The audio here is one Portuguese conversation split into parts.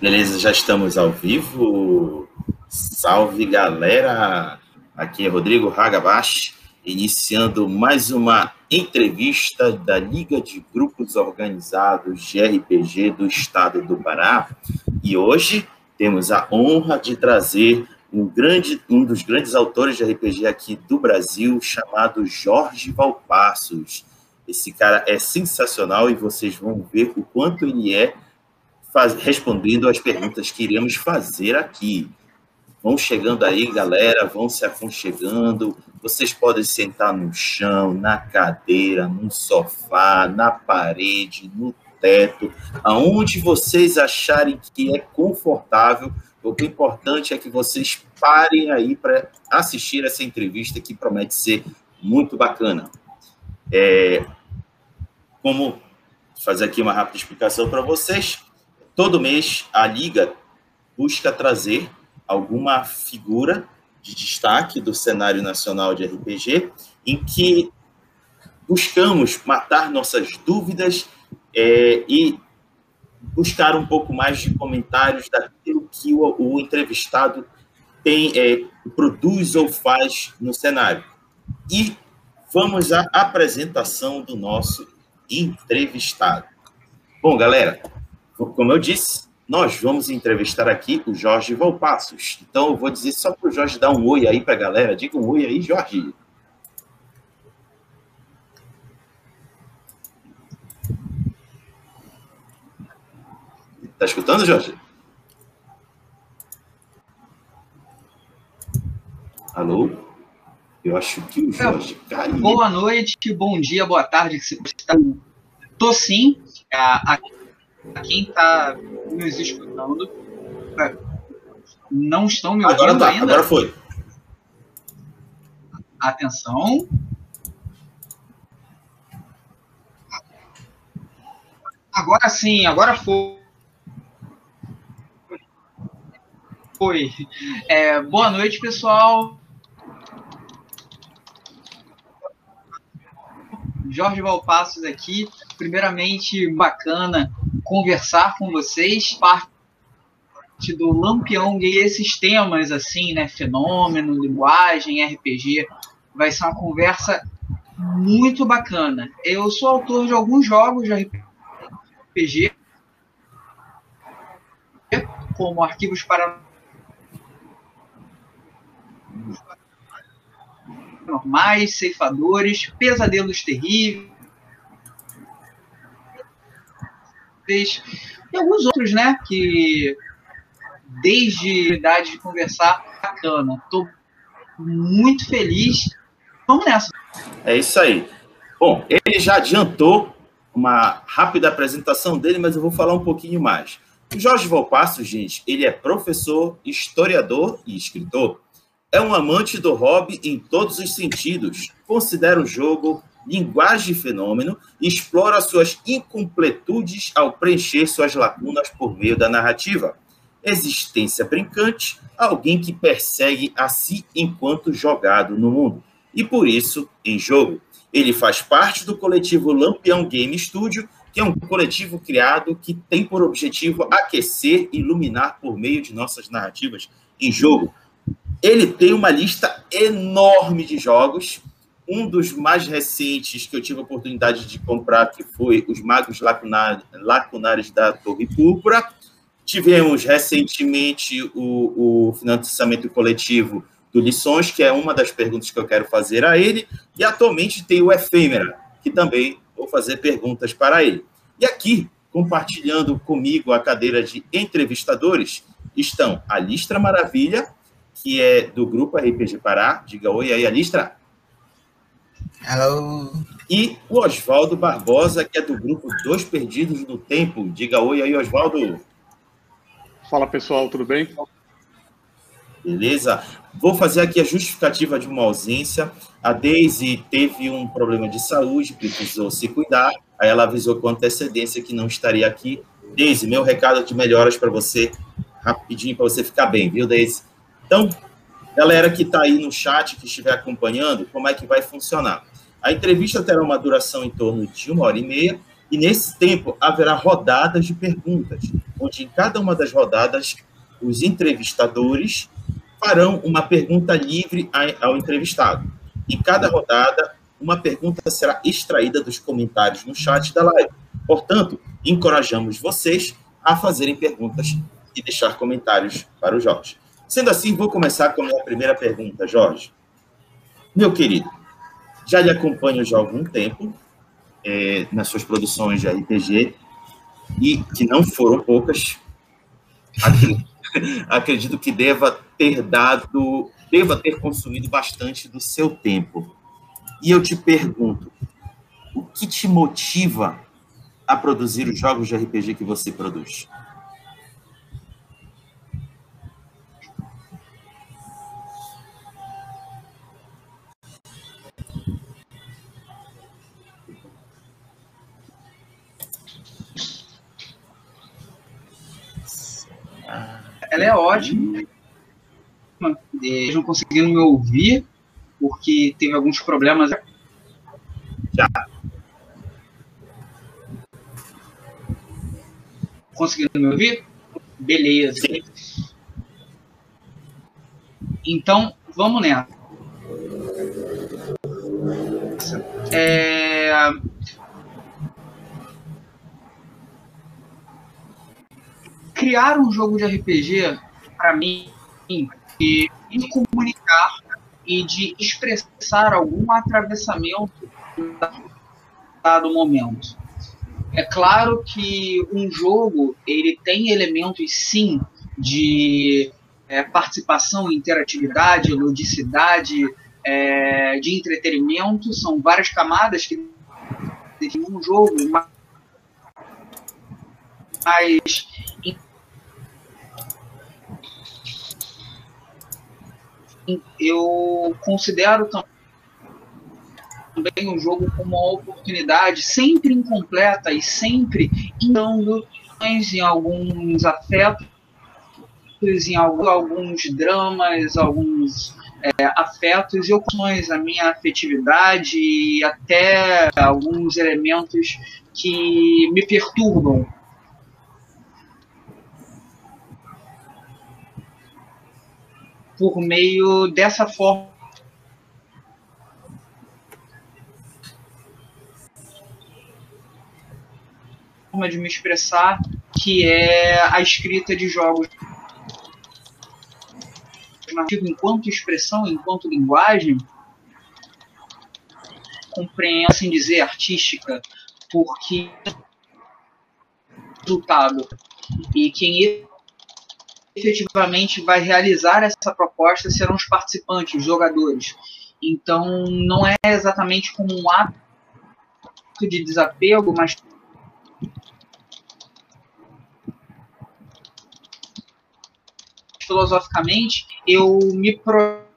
Beleza, já estamos ao vivo. Salve galera! Aqui é Rodrigo Hagabashi, iniciando mais uma entrevista da Liga de Grupos Organizados de RPG do Estado do Pará. E hoje temos a honra de trazer um, grande, um dos grandes autores de RPG aqui do Brasil, chamado Jorge Valpassos. Esse cara é sensacional e vocês vão ver o quanto ele é faz, respondendo às perguntas que iremos fazer aqui. Vão chegando aí, galera, vão se aconchegando. Vocês podem sentar no chão, na cadeira, no sofá, na parede, no teto, aonde vocês acharem que é confortável. O que é importante é que vocês parem aí para assistir essa entrevista que promete ser muito bacana. É, como fazer aqui uma rápida explicação para vocês, Todo mês, a Liga busca trazer alguma figura de destaque do cenário nacional de RPG, em que buscamos matar nossas dúvidas é, e buscar um pouco mais de comentários daquilo que o, o entrevistado tem, é, produz ou faz no cenário. E vamos à apresentação do nosso entrevistado. Bom, galera, como eu disse, nós vamos entrevistar aqui o Jorge Volpassos. Então, eu vou dizer só para o Jorge dar um oi aí para a galera. Diga um oi aí, Jorge. Tá escutando, Jorge? Alô? Eu acho que o Jorge caiu. Boa noite, bom dia, boa tarde. Estou sim. Aqui quem está nos escutando não estão me ouvindo agora tá, ainda. Agora foi. Atenção. Agora sim, agora foi. Foi. É, boa noite, pessoal. Jorge Valpassos aqui. Primeiramente, bacana conversar com vocês, parte do Lampião e esses temas assim, né, fenômeno, linguagem, RPG, vai ser uma conversa muito bacana. Eu sou autor de alguns jogos de RPG, como Arquivos para normais, ceifadores, pesadelos terríveis, e alguns outros, né? Que desde a idade de conversar, bacana. Tô muito feliz. Vamos nessa. É isso aí. Bom, ele já adiantou uma rápida apresentação dele, mas eu vou falar um pouquinho mais. O Jorge Volpasso, gente, ele é professor, historiador e escritor. É um amante do hobby em todos os sentidos. Considera o jogo linguagem de fenômeno explora suas incompletudes ao preencher suas lacunas por meio da narrativa. Existência brincante, alguém que persegue a si enquanto jogado no mundo. E por isso, em jogo, ele faz parte do coletivo Lampião Game Studio, que é um coletivo criado que tem por objetivo aquecer e iluminar por meio de nossas narrativas em jogo. Ele tem uma lista enorme de jogos um dos mais recentes que eu tive a oportunidade de comprar, que foi Os Magos Lacunares, da Torre Púrpura. Tivemos recentemente o, o financiamento coletivo do Lições, que é uma das perguntas que eu quero fazer a ele. E atualmente tem o Efêmera, que também vou fazer perguntas para ele. E aqui, compartilhando comigo a cadeira de entrevistadores, estão a Listra Maravilha, que é do grupo RPG Pará. Diga oi aí, Alistra. Hello. E o Oswaldo Barbosa, que é do grupo Dois Perdidos no Tempo. Diga oi aí, Oswaldo. Fala pessoal, tudo bem? Beleza? Vou fazer aqui a justificativa de uma ausência. A Daisy teve um problema de saúde, precisou se cuidar. Aí ela avisou com antecedência que não estaria aqui. Daisy, meu recado de melhoras para você, rapidinho, para você ficar bem, viu, Daisy? Então, galera que está aí no chat, que estiver acompanhando, como é que vai funcionar? A entrevista terá uma duração em torno de uma hora e meia, e nesse tempo haverá rodadas de perguntas. onde em cada uma das rodadas os entrevistadores farão uma pergunta livre ao entrevistado. Em cada rodada, uma pergunta será extraída dos comentários no chat da live. Portanto, encorajamos vocês a fazerem perguntas e deixar comentários para o Jorge. Sendo assim, vou começar com a minha primeira pergunta, Jorge. Meu querido, já lhe acompanho já há algum tempo é, nas suas produções de RPG e que não foram poucas. Acredito, que deva ter dado, deva ter consumido bastante do seu tempo. E eu te pergunto, o que te motiva a produzir os jogos de RPG que você produz? Ela é ótima. Eles não conseguiram me ouvir, porque teve alguns problemas. Já. Conseguindo me ouvir? Beleza. Sim. Então, vamos nessa. É, criar um jogo de RPG, para mim, é de comunicar e de expressar algum atravessamento dado momento. É claro que um jogo ele tem elementos sim de é, participação, interatividade, ludicidade, é, de entretenimento, são várias camadas que definem um jogo, mas eu considero também o jogo como uma oportunidade sempre incompleta e sempre dando em alguns afetos, em alguns dramas, alguns é, afetos e opções, a minha afetividade e até alguns elementos que me perturbam por meio dessa forma. De me expressar, que é a escrita de jogos. Enquanto expressão, enquanto linguagem, compreendo, assim dizer, artística, porque resultado. E quem efetivamente vai realizar essa proposta serão os participantes, os jogadores. Então, não é exatamente como um ato de desapego, mas filosoficamente eu me pro...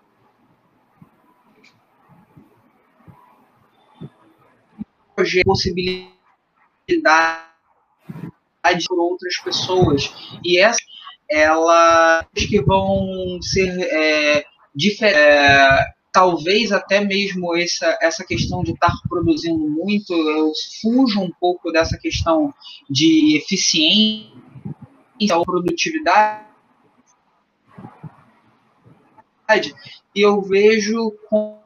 possibilidade por outras pessoas e essa elas que vão ser é, diferentes. É, talvez até mesmo essa, essa questão de estar produzindo muito, eu fujo um pouco dessa questão de eficiência ou produtividade. E eu vejo como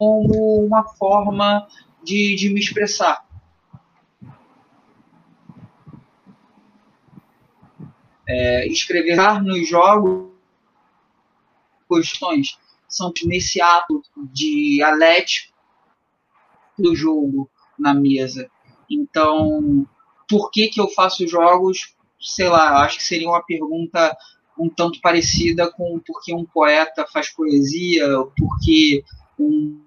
uma forma de, de me expressar. É, escrever nos jogos questões são nesse ato de alético do jogo na mesa. Então, por que que eu faço jogos? Sei lá, acho que seria uma pergunta um tanto parecida com por que um poeta faz poesia, por que um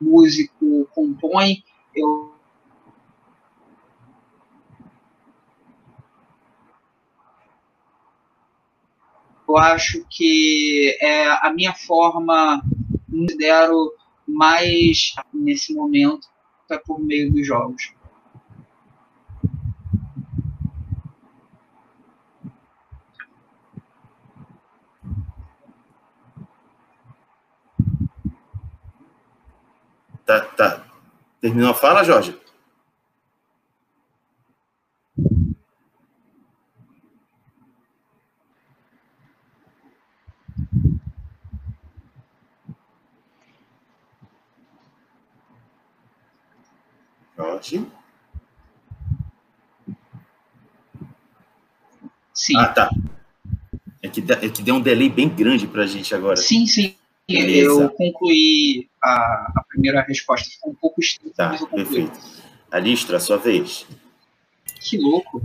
músico compõe. Eu eu acho que é a minha forma, considero mais nesse momento, é por meio dos jogos. Tá, tá. Terminou a fala, Jorge? Jorge? Sim. Ah, tá. É que, é que deu um delay bem grande para a gente agora. Sim, sim. Beleza. Eu concluí a, a, primeira resposta, ficou um pouco estranho, tá, mas eu concluí. Perfeito. Alistro, a sua vez. Que louco.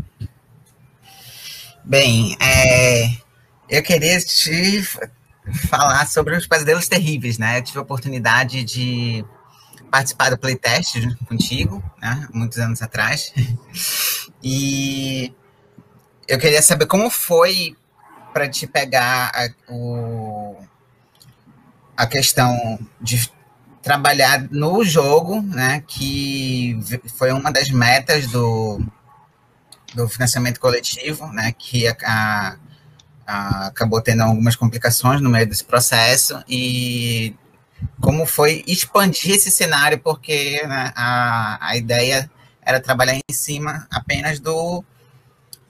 Bem, é, eu queria te falar sobre os pesadelos terríveis, né? Eu tive a oportunidade de participar do playtest contigo, né? Muitos anos atrás. E eu queria saber como foi para te pegar a, o, a questão de trabalhar no jogo, né, que foi uma das metas do, do financiamento coletivo, né, que a, a, a, acabou tendo algumas complicações no meio desse processo e como foi expandir esse cenário, porque né, a, a ideia era trabalhar em cima apenas do,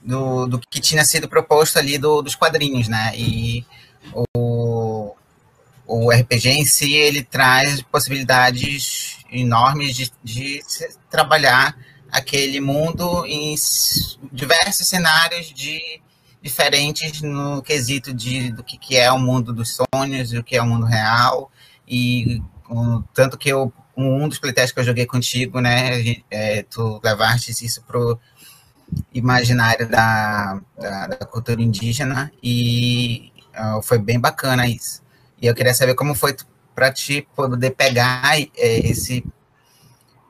do, do que tinha sido proposto ali do, dos quadrinhos, né? E o, o RPG em si, ele traz possibilidades enormes de, de trabalhar aquele mundo em diversos cenários de diferentes no quesito de do que, que é o mundo dos sonhos e o que é o mundo real e um, tanto que eu um dos playtests que eu joguei contigo, né, é, tu levaste isso pro imaginário da, da, da cultura indígena e uh, foi bem bacana isso. E eu queria saber como foi para ti poder pegar é, esse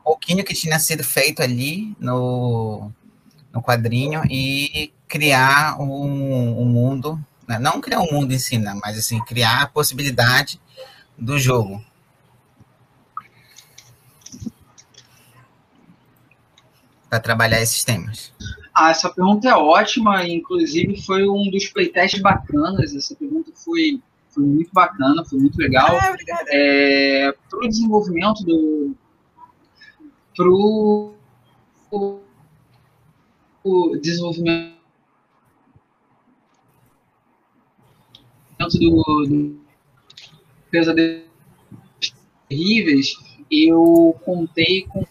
pouquinho que tinha sido feito ali no, no quadrinho e criar um, um mundo, né? não criar um mundo em si, né? mas assim, criar a possibilidade do jogo. para trabalhar esses temas? Ah, essa pergunta é ótima, inclusive foi um dos playtests bacanas. Essa pergunta foi, foi muito bacana, foi muito legal. Ah, é, para o desenvolvimento do. Para o desenvolvimento do, do Pesadelos Terríveis, eu contei com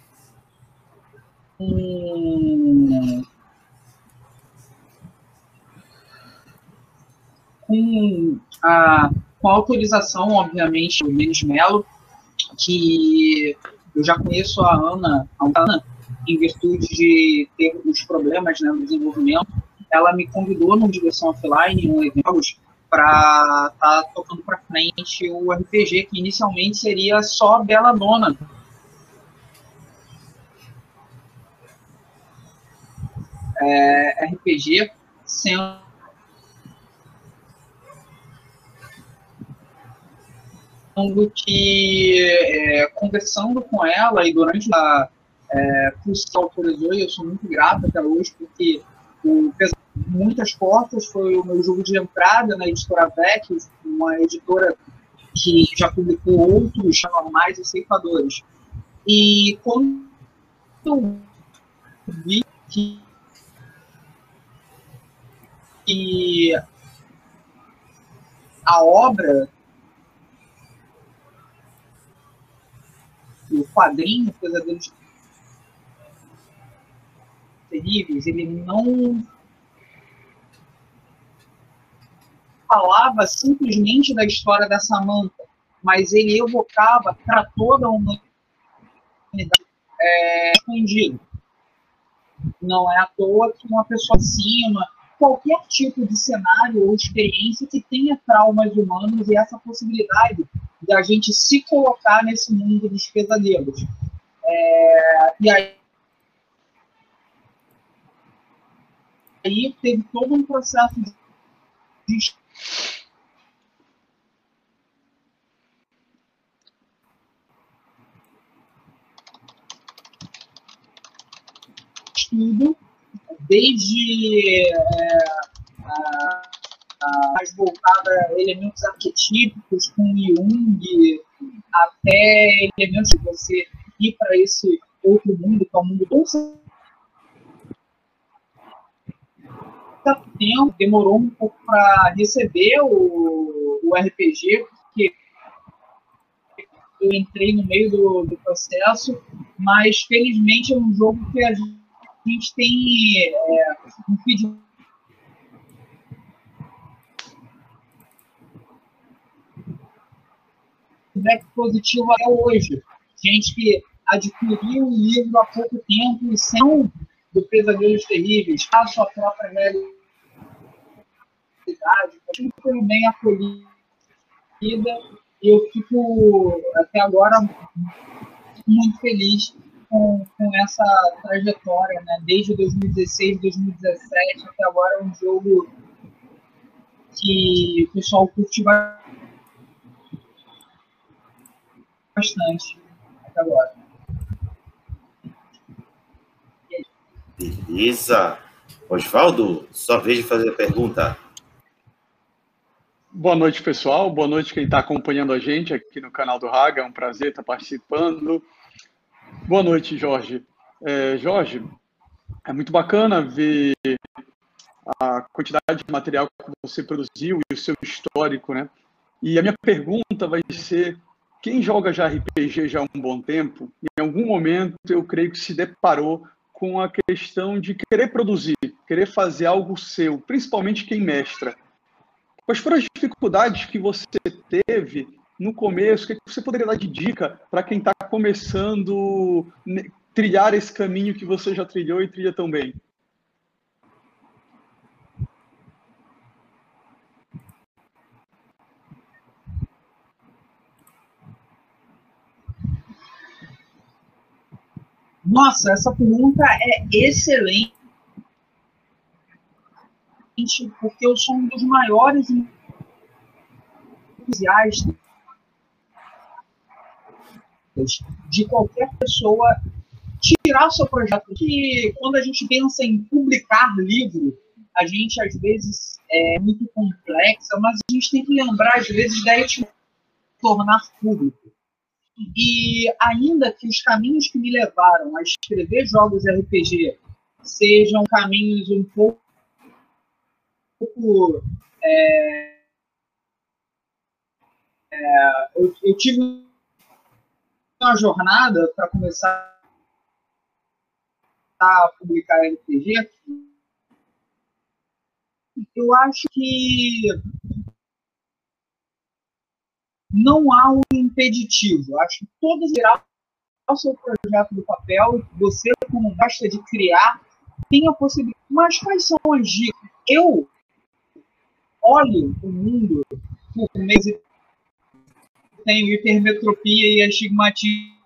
com, com, a, com a autorização, obviamente, do Menes Melo, que eu já conheço a Ana, a Ana em virtude de ter os problemas né, no desenvolvimento, ela me convidou no Direção Offline, um evento, para estar tá tocando para frente o RPG, que inicialmente seria só Bela Dona, é, RPG sendo que é, conversando com ela e durante a é, que autorizou, e eu sou muito grato até hoje, porque o muitas portas foi o meu jogo de entrada na editora VEC, uma editora que já publicou outros normais e ceifadores. E quando eu vi que que a obra, o quadrinho Pesadelos Terríveis, ele não falava simplesmente da história da Samantha, mas ele evocava para toda a humanidade é, escondido. Não é à toa que uma pessoa acima qualquer tipo de cenário ou experiência que tenha traumas humanos e essa possibilidade da gente se colocar nesse mundo dos pesadelos. É, e aí, aí teve todo um processo de estudo desde é, a, mais voltada a elementos arquetípicos, com Jung, até elementos de você ir para esse outro mundo, que é o mundo do tempo, demorou um pouco para receber o, o RPG, porque eu entrei no meio do, do processo, mas felizmente é um jogo que a gente tem é, um feedback positivo até hoje. Gente que adquiriu o livro há pouco tempo e sem do Pesadelos Terríveis, a sua própria realidade, foi bem acolhida e eu fico até agora muito feliz com, com essa trajetória, né? Desde 2016, 2017 até agora é um jogo que o pessoal curte bastante até agora. Beleza. Osvaldo, só vez de fazer a pergunta. Boa noite, pessoal. Boa noite quem está acompanhando a gente aqui no canal do Raga. É um prazer estar participando. Boa noite, Jorge. É, Jorge, é muito bacana ver a quantidade de material que você produziu e o seu histórico, né? E a minha pergunta vai ser: quem joga já RPG já há um bom tempo, em algum momento eu creio que se deparou com a questão de querer produzir, querer fazer algo seu, principalmente quem mestra. Quais foram as dificuldades que você teve no começo? O que você poderia dar de dica para quem está começando a trilhar esse caminho que você já trilhou e trilha tão bem? Nossa, essa pergunta é excelente porque eu sou um dos maiores entusiastas de qualquer pessoa tirar seu projeto. Que quando a gente pensa em publicar livro, a gente às vezes é muito complexa, mas a gente tem que lembrar às vezes da de tornar público. E ainda que os caminhos que me levaram a escrever jogos RPG sejam caminhos um pouco pouco. É, é, eu, eu tive uma jornada para começar a publicar RPG. Eu acho que não há um impeditivo. Acho que todos tirar o seu projeto do papel, você, como gosta de criar, tem a possibilidade. Mas quais são as dicas? Eu olho o mundo por meio tenho hipermetropia e astigmatismo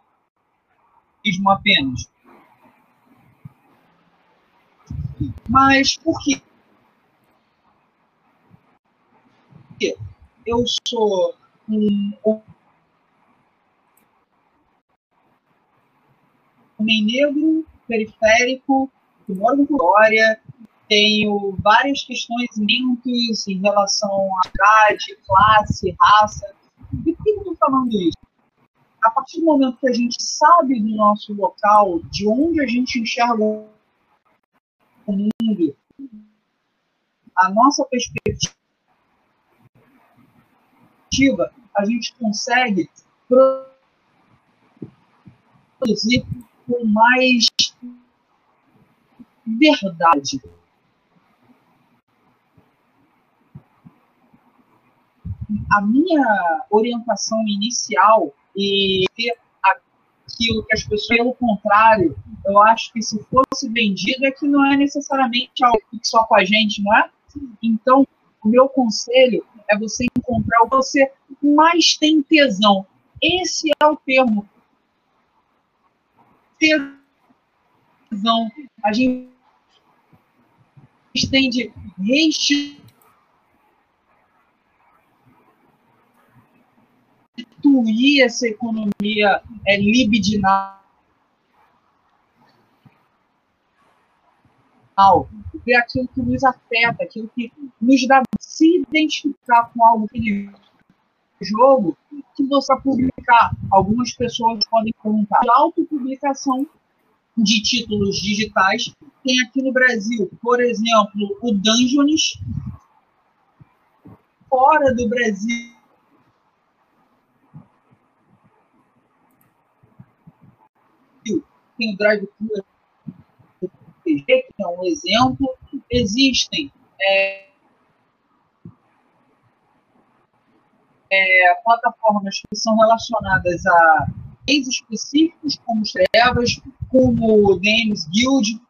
apenas. Mas por quê? Eu sou um homem negro, periférico, que mora em Vitória, tenho várias questões limpos em relação à idade, classe, raça. Por que eu estou falando isso? A partir do momento que a gente sabe do nosso local, de onde a gente enxerga o mundo, a nossa perspectiva, a gente consegue produzir com mais verdade. A minha orientação inicial e aquilo que as pessoas, pelo contrário, eu acho que se fosse vendido é que não é necessariamente algo só com a gente, não é? Então, o meu conselho é você encontrar o que você mais tem tesão. Esse é o termo. Tesão. A gente tem de restituir substituir essa economia é, libidinal, ver aquilo que nos afeta, aquilo que nos dá se identificar com algo que jogo, que você publicar. Algumas pessoas podem contar autopublicação de títulos digitais. Tem aqui no Brasil, por exemplo, o Dungeons. Fora do Brasil, tem o Drive que é um exemplo. Existem é, é, plataformas que são relacionadas a games específicos, como Trevas, como Games Guild,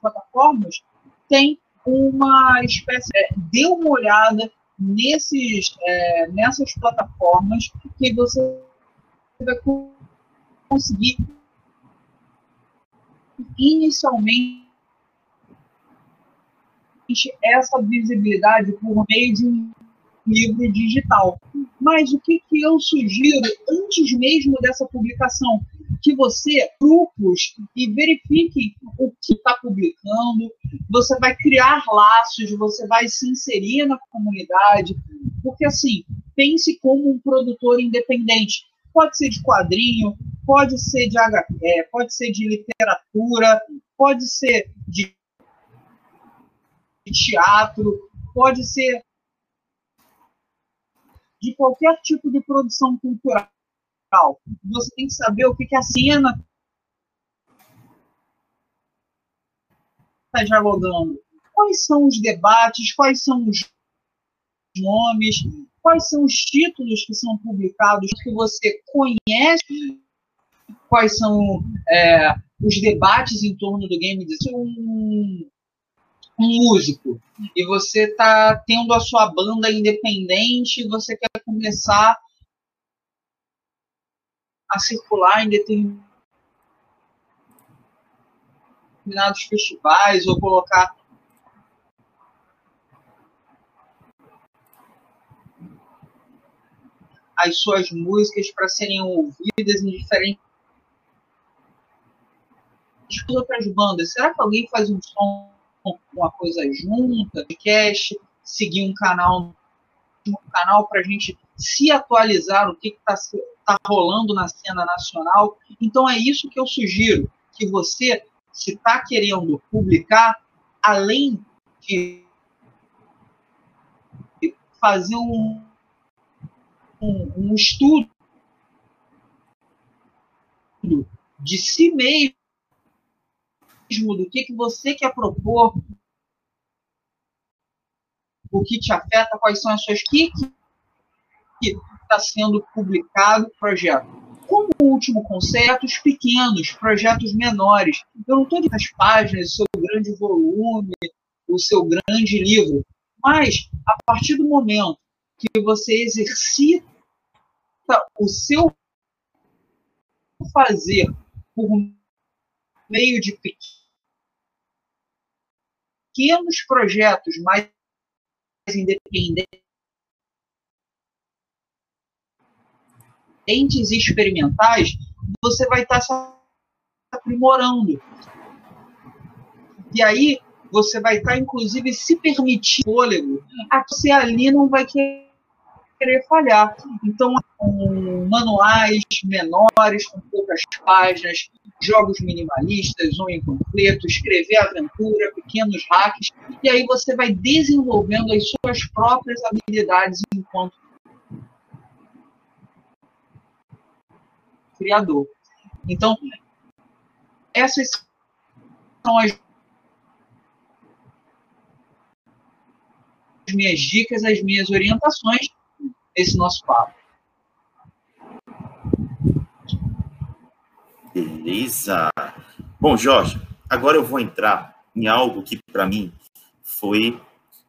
plataformas, tem uma espécie. É, dê uma olhada nesses, é, nessas plataformas que você vai conseguir inicialmente essa visibilidade por meio de um livro digital. Mas o que, que eu sugiro antes mesmo dessa publicação? Que você, grupos, e verifiquem o que está publicando, você vai criar laços, você vai se inserir na comunidade, porque assim, pense como um produtor independente. Pode ser de quadrinho, pode ser de é, pode ser de literatura, pode ser de teatro, pode ser de qualquer tipo de produção cultural. Você tem que saber o que, que a cena está dialogando. Quais são os debates, quais são os nomes, quais são os títulos que são publicados que você conhece, quais são é, os debates em torno do game. Um, um músico e você está tendo a sua banda independente você quer começar a circular em determinados festivais ou colocar as suas músicas para serem ouvidas em diferentes outras bandas. Será que alguém faz um som uma coisa junta, podcast, seguir um canal, um canal para a gente se atualizar o que está tá rolando na cena nacional. Então é isso que eu sugiro, que você, se está querendo publicar, além de fazer um, um, um estudo de si mesmo, do que, que você quer propor, o que te afeta, quais são as suas que está sendo publicado? Projeto. Como último concetos pequenos, projetos menores. Eu não estou dizendo as páginas, seu grande volume, o seu grande livro, mas a partir do momento que você exercita o seu fazer por meio de pequenos pequenos projetos mais independentes e experimentais, você vai estar se aprimorando. E aí, você vai estar, inclusive, se permitir fôlego, a você ali não vai querer falhar. Então, com manuais menores, com poucas páginas, jogos minimalistas ou incompleto, escrever aventura, pequenos hacks, e aí você vai desenvolvendo as suas próprias habilidades enquanto criador. Então, essas são as minhas dicas, as minhas orientações nesse nosso papo. Beleza. Bom, Jorge, agora eu vou entrar em algo que para mim foi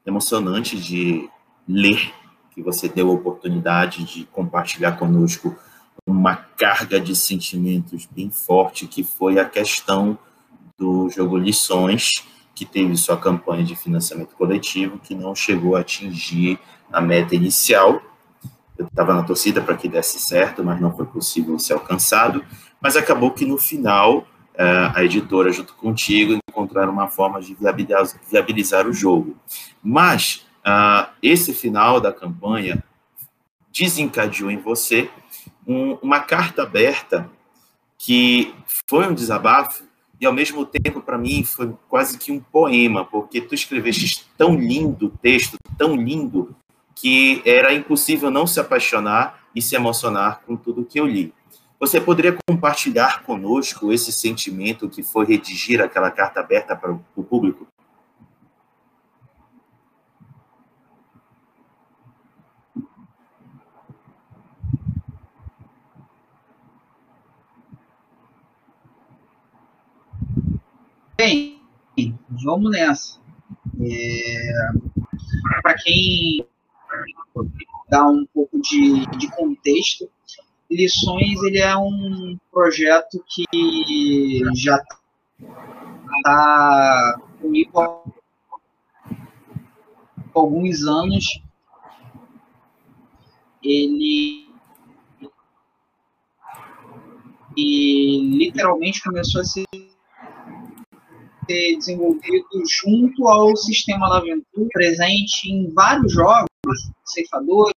emocionante de ler, que você deu a oportunidade de compartilhar conosco uma carga de sentimentos bem forte, que foi a questão do jogo Lições, que teve sua campanha de financiamento coletivo, que não chegou a atingir a meta inicial. Eu estava na torcida para que desse certo, mas não foi possível ser alcançado mas acabou que no final é, a editora, junto contigo, encontraram uma forma de viabilizar, o jogo. Mas uh, esse final da campanha desencadeou em você um, uma carta aberta que foi um desabafo e ao mesmo tempo para mim foi quase que um poema, porque tu escreveste tão lindo texto, tão lindo que era impossível não se apaixonar e se emocionar com tudo que eu li. Você poderia compartilhar conosco esse sentimento que foi redigir aquela carta aberta para o público? Bem, vamos nessa. É, Para quem dá um pouco de, de contexto, Lições ele é um projeto que já está comigo há alguns anos. Ele e literalmente começou a ser desenvolvido junto ao sistema da aventura, presente em vários jogos, ceifadores,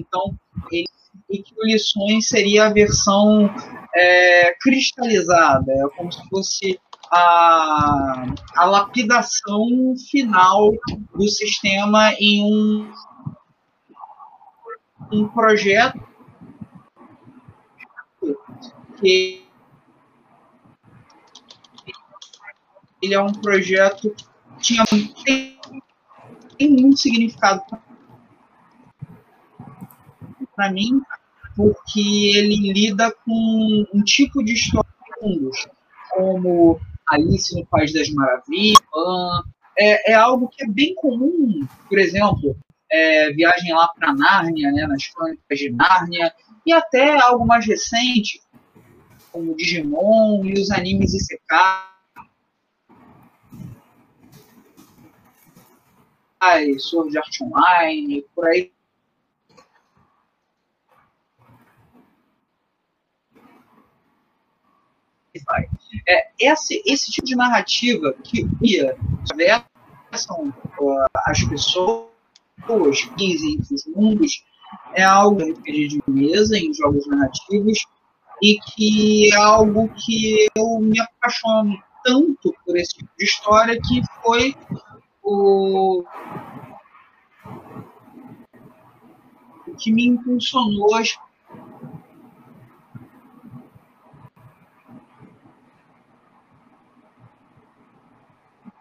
então ele e que o Lições seria a versão é, cristalizada, é como se fosse a, a lapidação final do sistema em um, um projeto que ele é um projeto que tinha, tem, tem muito significado para mim, porque ele lida com um tipo de história como Alice no País das Maravilhas, é, é algo que é bem comum, por exemplo, é, Viagem lá para Nárnia, né, nas crônicas de Nárnia, e até algo mais recente, como Digimon e os animes Isekai, Sword Art Online, por aí vai. É, esse, esse tipo de narrativa que ia atravessam uh, as pessoas, entre os mundos, é algo RPG de mesa, em jogos narrativos, e que é algo que eu me apaixono tanto por esse tipo de história que foi o que me impulsionou a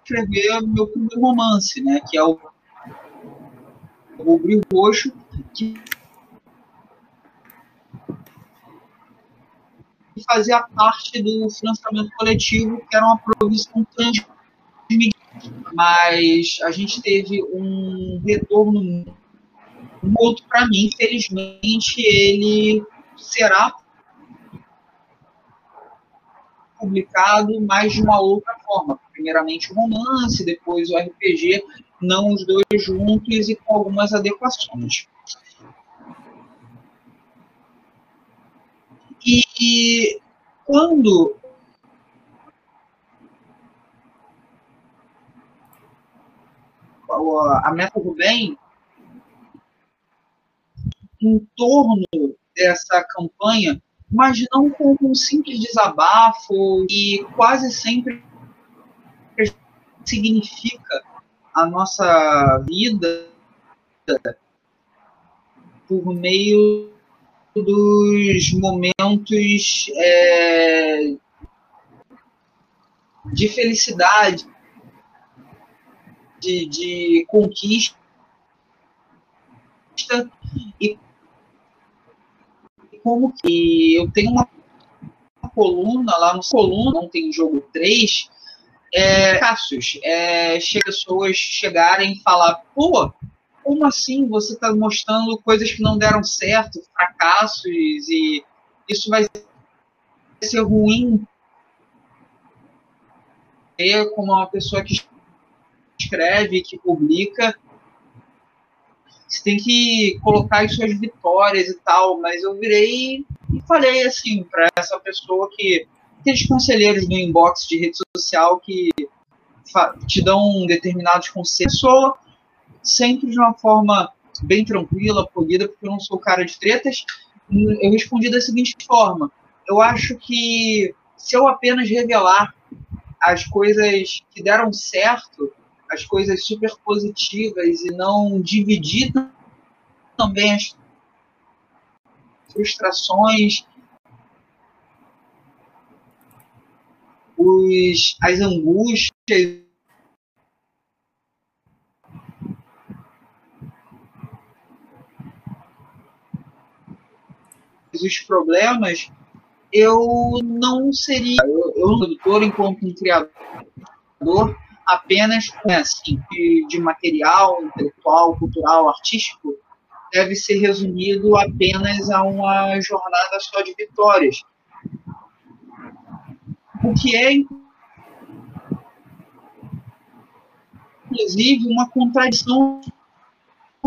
escrever meu primeiro romance, né, que é o O Brilho Roxo, que fazia parte do financiamento coletivo, que era uma provisão transmedida. Mas a gente teve um retorno muito para mim, infelizmente ele será publicado, mas de uma outra forma. Primeiramente o romance, depois o RPG, não os dois juntos e com algumas adequações. E quando a meta do bem, em torno dessa campanha, mas não como um simples desabafo e quase sempre significa a nossa vida por meio dos momentos é, de felicidade, de, de conquista. E como que eu tenho uma coluna lá no coluna, não tem jogo 3, é, Cassius, é, pessoas chegarem e falar, pô, como assim você está mostrando coisas que não deram certo, fracassos, e isso vai ser ruim? Eu, como uma pessoa que escreve, que publica, você tem que colocar as suas vitórias e tal, mas eu virei e falei assim para essa pessoa que aqueles conselheiros no inbox de rede social que te dão determinados conselhos, pessoa sempre de uma forma bem tranquila, polida, porque eu não sou cara de tretas. Eu respondi da seguinte forma: eu acho que se eu apenas revelar as coisas que deram certo, as coisas super positivas e não dividir também as frustrações, os, as angústias os problemas, eu não seria, eu, um produtor enquanto um criador, apenas assim, de, de material intelectual, cultural, artístico, deve ser resumido apenas a uma jornada só de vitórias. O que é, inclusive, uma contradição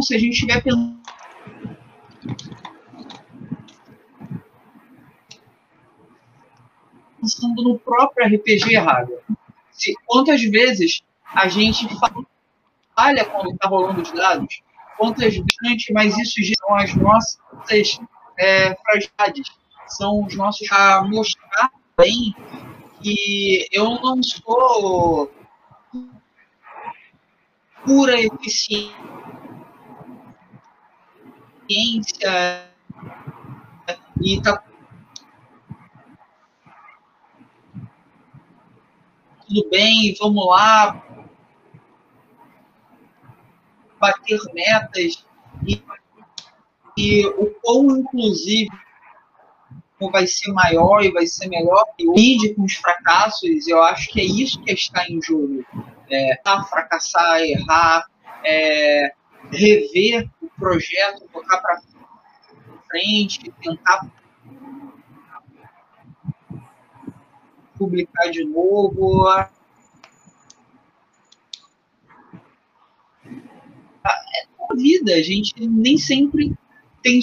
se a gente estiver pensando pensando no próprio RPG Raga. Se, quantas vezes a gente falha quando está rolando os dados? Quantas vezes, mas isso são as nossas é, fragilidades, são os nossos a mostrar bem que eu não sou pura eficiência e tá tudo bem, vamos lá, bater metas e, e o quão inclusive vai ser maior e vai ser melhor, e lide com os fracassos, eu acho que é isso que está em jogo. É, fracassar, errar, é, rever o projeto, tocar para frente, tentar publicar de novo. A vida, a gente nem sempre tem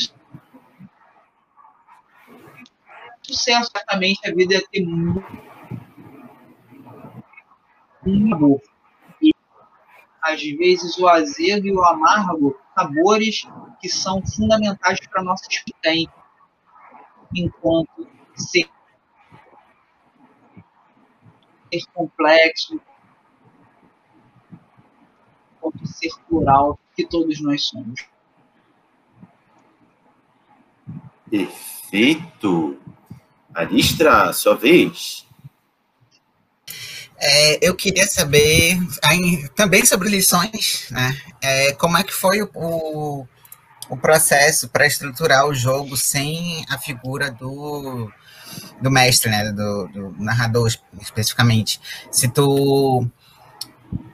sucesso. Certamente a vida é ter muito amor. E às vezes o azedo e o amargo, sabores que são fundamentais para a nossa experiência enquanto ser complexo, quanto ser plural que todos nós somos. Perfeito. Alistra, sua vez. É, eu queria saber também sobre lições, né? É, como é que foi o, o, o processo para estruturar o jogo sem a figura do do mestre, né? Do, do narrador especificamente. Se tu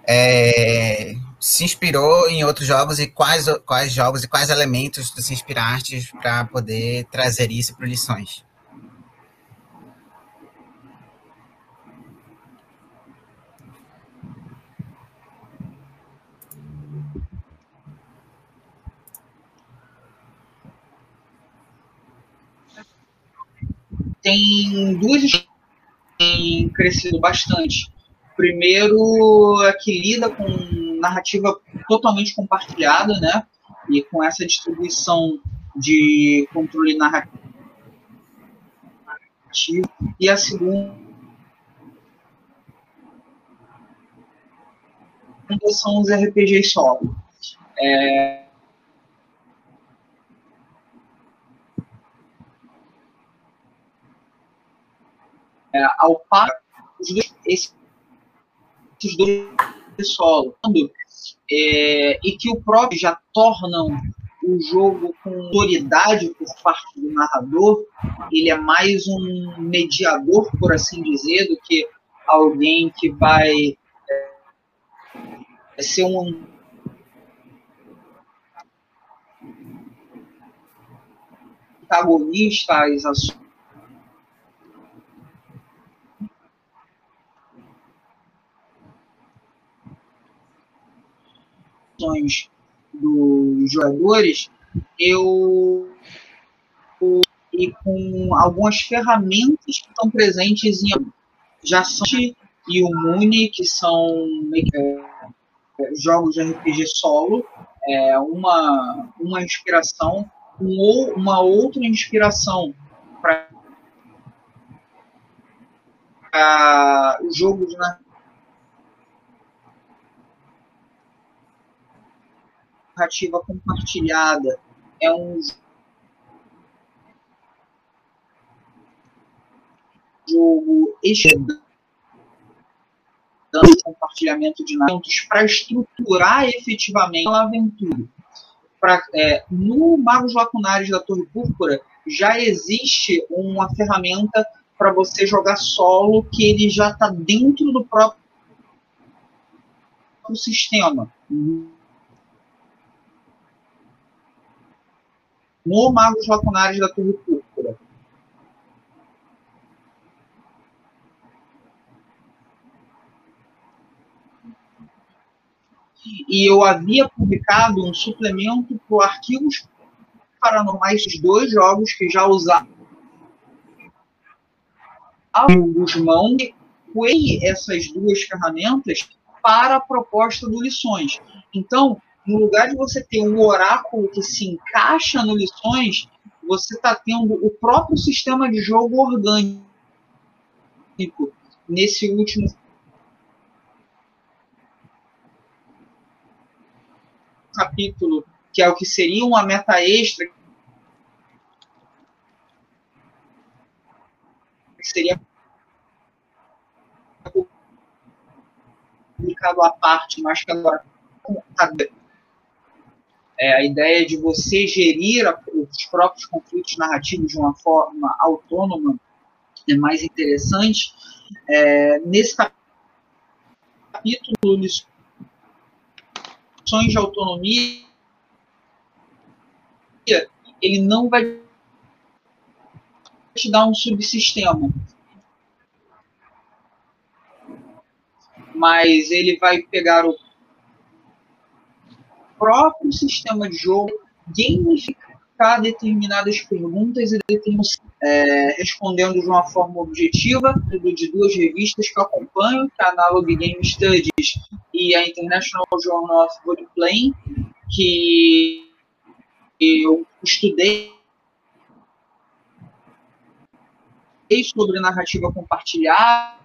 é, se inspirou em outros jogos e quais, quais jogos e quais elementos tu se inspiraste para poder trazer isso para lições? Tem duas têm crescido bastante. Primeiro, a que lida com narrativa totalmente compartilhada, né? E com essa distribuição de controle narrativo. E a segunda são os RPGs solo. É, é, ao par esses dois solo. É, e que o próprio já tornam o jogo com autoridade por parte do narrador, ele é mais um mediador, por assim dizer, do que alguém que vai é, ser um antagonista às ações questões dos jogadores, eu e com algumas ferramentas que estão presentes em já e o Muni, que são jogos de RPG solo, é, uma, uma inspiração, um, uma outra inspiração para jogo de narrativa compartilhada. É um jogo estudando compartilhamento de dados para estruturar efetivamente a aventura. Pra, é, no Magos Lacunares da Torre Púrpura já existe uma ferramenta para você jogar solo que ele já está dentro do próprio sistema. No Magos Lacunares da Torre Púrpura. E eu havia publicado um suplemento para Arquivos Paranormais, dos dois jogos que já usavam o Guzmão essas duas ferramentas para a proposta do Lições. Então, no lugar de você ter um oráculo que se encaixa no Lições, você está tendo o próprio sistema de jogo orgânico nesse último capítulo, que é o que seria uma meta extra, que seria publicado à parte, mas que agora é, a ideia de você gerir os próprios conflitos narrativos de uma forma autônoma é mais interessante. É, nesse capítulo, lições de autonomia, ele não vai te dar um subsistema. Mas ele vai pegar o próprio sistema de jogo, gamificar determinadas perguntas e é, respondendo de uma forma objetiva, de duas revistas que eu acompanho, que é a Analog Game Studies e a International Journal of Roleplaying, que eu estudei sobre narrativa compartilhada,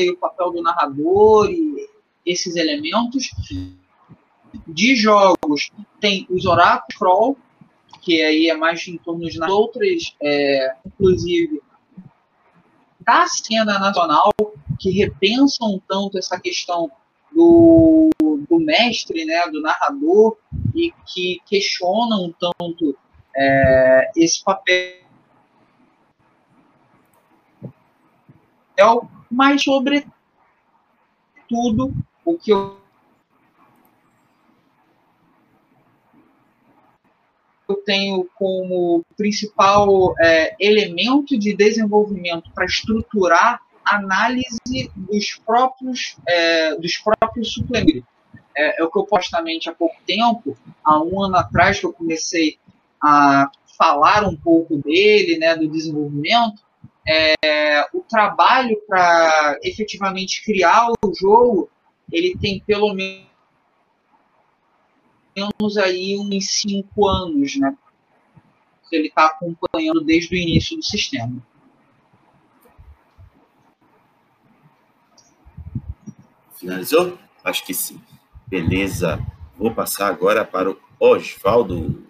e o papel do narrador e esses elementos. De jogos, tem os Oracle Crawl, que aí é mais em torno de outras, é, inclusive da cena nacional, que repensam tanto essa questão do, do mestre, né, do narrador, e que questionam tanto é, esse papel, mas sobretudo o que eu eu tenho como principal é, elemento de desenvolvimento para estruturar análise dos próprios, é, dos próprios suplementos. É, é, o que eu postamente há pouco tempo, há um ano atrás que eu comecei a falar um pouco dele, né, do desenvolvimento, é, o trabalho para efetivamente criar o jogo, ele tem pelo menos aí uns cinco anos, né? Ele está acompanhando desde o início do sistema. Finalizou? Acho que sim. Beleza. Vou passar agora para o Osvaldo.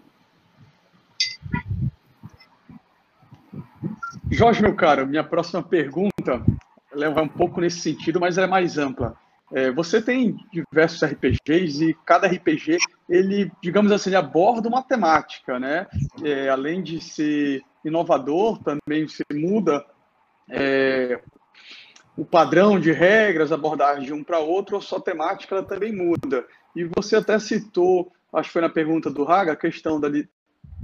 Jorge, meu caro, minha próxima pergunta leva um pouco nesse sentido, mas é mais ampla. É, você tem diversos RPGs e cada RPG, ele, digamos assim, aborda uma temática, né? É, além de ser inovador, também você muda é, o padrão de regras, abordagem de um para outro, a sua temática ela também muda. E você até citou, acho que foi na pergunta do Raga, a questão da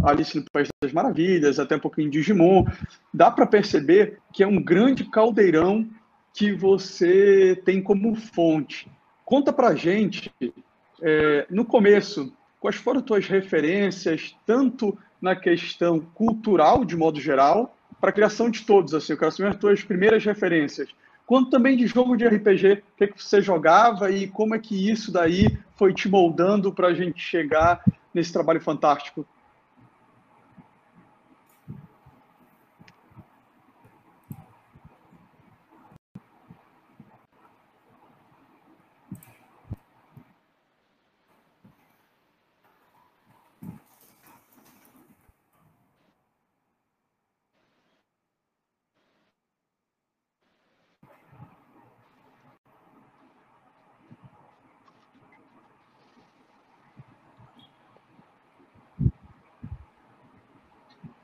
Alice no País das Maravilhas, até um pouquinho Digimon. Dá para perceber que é um grande caldeirão que você tem como fonte. Conta para gente, é, no começo, quais foram as tuas referências, tanto na questão cultural, de modo geral, para a criação de todos. Assim, eu quero saber as tuas primeiras referências quanto também de jogo de RPG. O que, é que você jogava e como é que isso daí foi te moldando para a gente chegar nesse trabalho fantástico?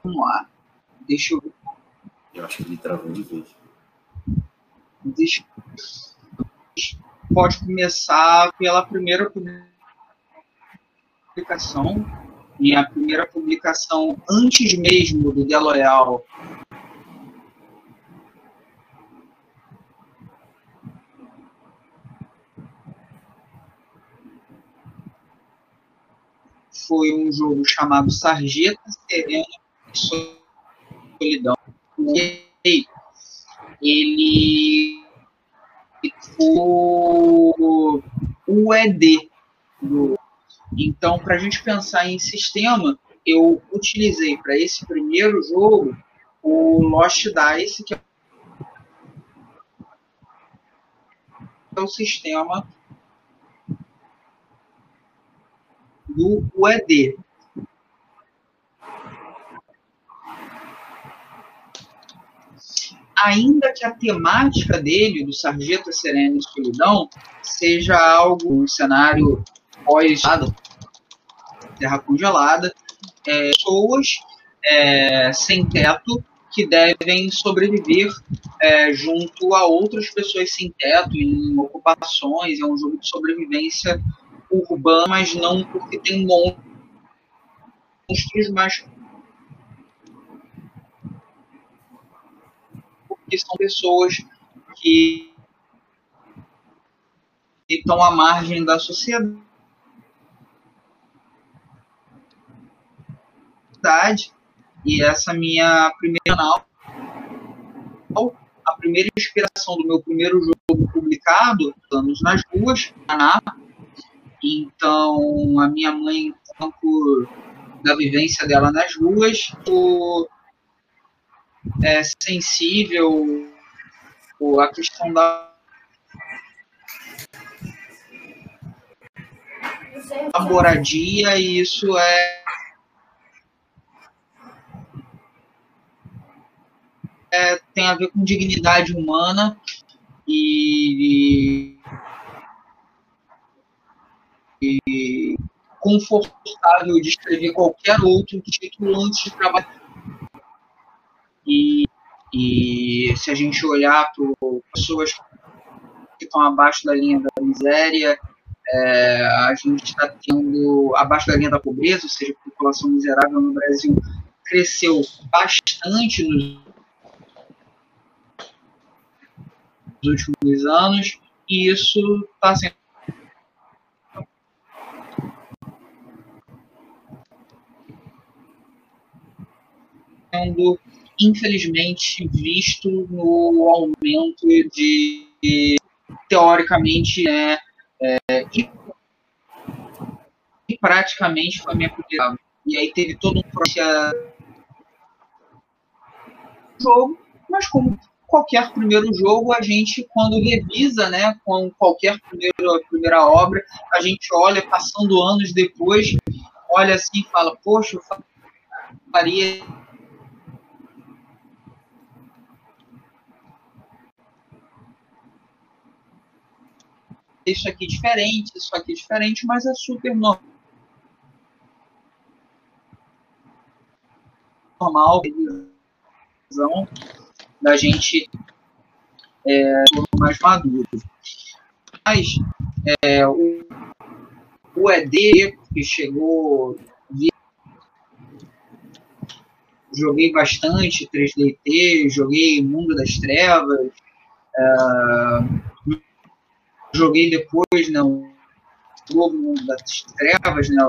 Vamos lá. Deixa eu. Eu acho que ele travou de vez. Deixa... Pode começar pela primeira publicação. E a primeira publicação, antes mesmo do The Loyal, foi um jogo chamado Sarjeta Serena solidão. Ele o, o ED. Do, então, para a gente pensar em sistema, eu utilizei para esse primeiro jogo o Lost Dice, que é o sistema do UED. Ainda que a temática dele, do Sarjeta Serena e Solidão, seja algo, um cenário pós terra congelada, é, pessoas é, sem teto que devem sobreviver é, junto a outras pessoas sem teto em ocupações, é um jogo de sobrevivência urbana, mas não porque tem monstros, mas que são pessoas que estão à margem da sociedade. E essa minha primeira a primeira inspiração do meu primeiro jogo publicado, anos nas ruas, Paraná. Então, a minha mãe, por da vivência dela nas ruas, o é, sensível a questão da a moradia e isso é, é, tem a ver com dignidade humana e, e confortável de escrever qualquer outro título antes de trabalhar e, e se a gente olhar para pessoas que estão abaixo da linha da miséria, é, a gente está tendo abaixo da linha da pobreza, ou seja, a população miserável no Brasil cresceu bastante nos últimos anos, e isso está sendo sendo infelizmente, visto no aumento de, teoricamente, né, é, e, e praticamente foi minha primeira. E aí teve todo um processo jogo, mas como qualquer primeiro jogo, a gente, quando revisa, né, com qualquer primeiro, primeira obra, a gente olha, passando anos depois, olha assim e fala, poxa, eu faria isso aqui diferente, isso aqui diferente, mas é super normal da gente é, mais maduro. Mas é, o, o ED que chegou joguei bastante 3DT, joguei Mundo das Trevas, uh, joguei depois né, o Globo das Trevas, né,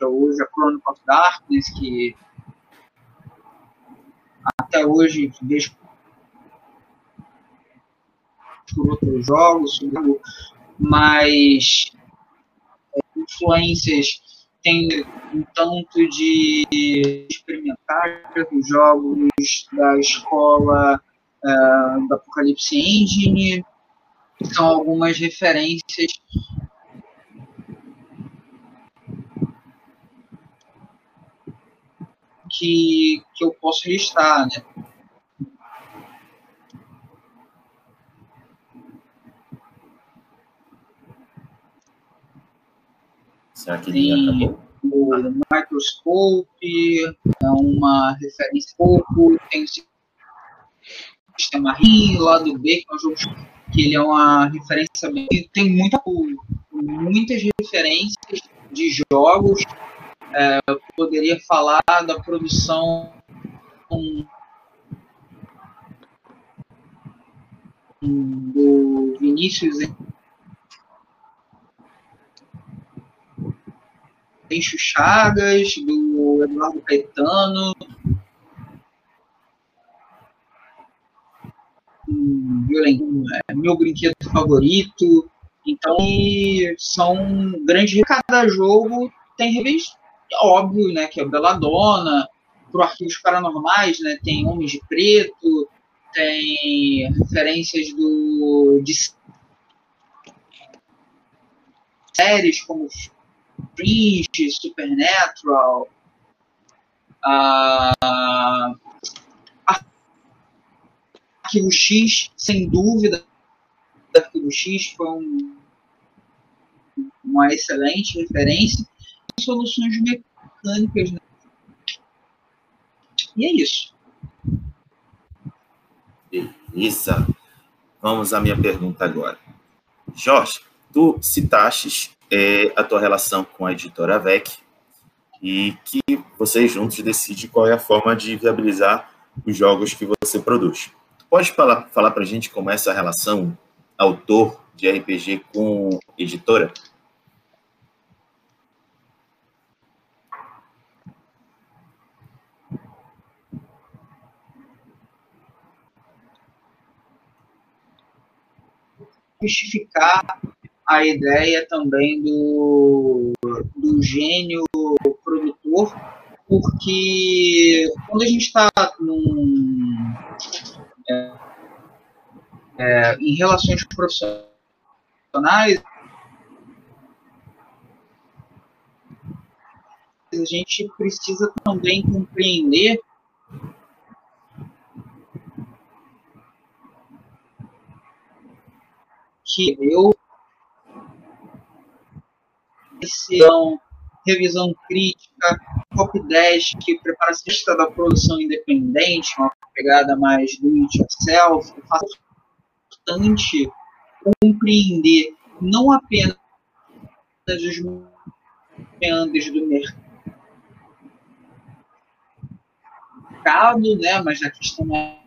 é hoje a Chronicle of Darkness, que até hoje vejo por outros jogos, mas é, influências tem um tanto de experimentar os jogos da escola uh, da Apocalipse Engine, são algumas referências que, que eu posso listar, né? Será que ele acabou? O Microscope é uma referência pouco, tem o sistema RIM, lá do B, que é um jogo que ele é uma referência bem, tem muita, muitas referências de jogos. É, eu poderia falar da produção do Vinícius Encho Chagas, do Eduardo Caetano, é, meu brinquedo favorito. Então, são grandes. Cada jogo tem revista, óbvio, né? Que é Beladona, pro Arquivos Paranormais, né? Tem Homens de Preto, tem referências do de séries como Fringe, Supernatural, uh, Arquivo X, sem dúvida, Arquivo X foi um, uma excelente referência. Soluções mecânicas. Né? E é isso. Beleza. Vamos à minha pergunta agora. Jorge, tu citaste é, a tua relação com a editora VEC e que vocês juntos decidem qual é a forma de viabilizar os jogos que você produz. Pode falar, falar para a gente como é essa relação autor de RPG com editora? justificar a ideia também do, do gênio produtor, porque quando a gente está é, é, em relações profissionais, a gente precisa também compreender que eu revisão, revisão crítica, top 10 que prepara a da produção independente, uma pegada mais do it yourself, é importante compreender não apenas os meandros do mercado, né, mas a questão é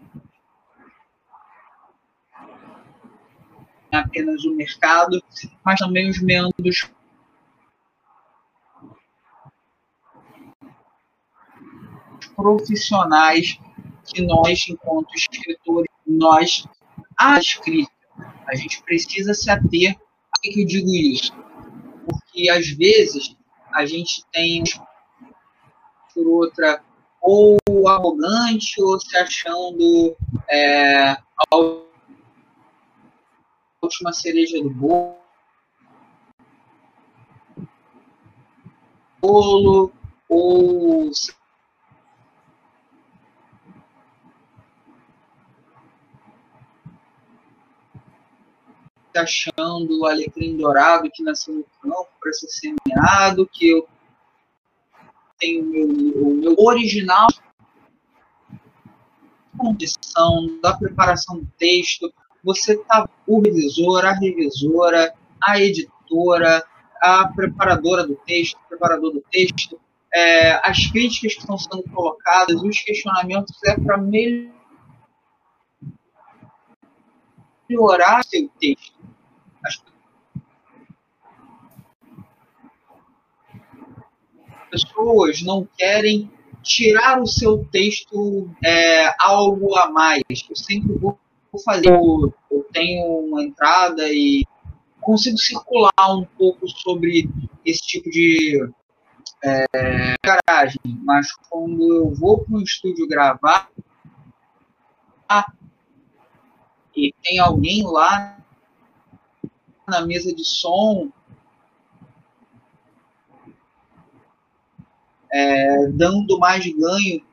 apenas o mercado, mas também os meandros profissionais que nós, enquanto escritores, nós, a escrita, a gente precisa se ater. Por que, que eu digo isso? Porque, às vezes, a gente tem, por outra, ou arrogante, ou se achando é, a última cereja do bolo, ou achando o alecrim dourado que nasceu no campo para ser semeado, que eu tenho meu, o meu original condição da preparação do texto, você tá o revisor, a revisora, a editora, a preparadora do texto, preparador do texto, é, as críticas que estão sendo colocadas, os questionamentos é para melhorar seu texto. Pessoas não querem tirar o seu texto é, algo a mais. Eu sempre vou fazer. Eu, eu tenho uma entrada e consigo circular um pouco sobre esse tipo de é, garagem, mas quando eu vou para um estúdio gravar e tem alguém lá na mesa de som. É, dando mais ganho.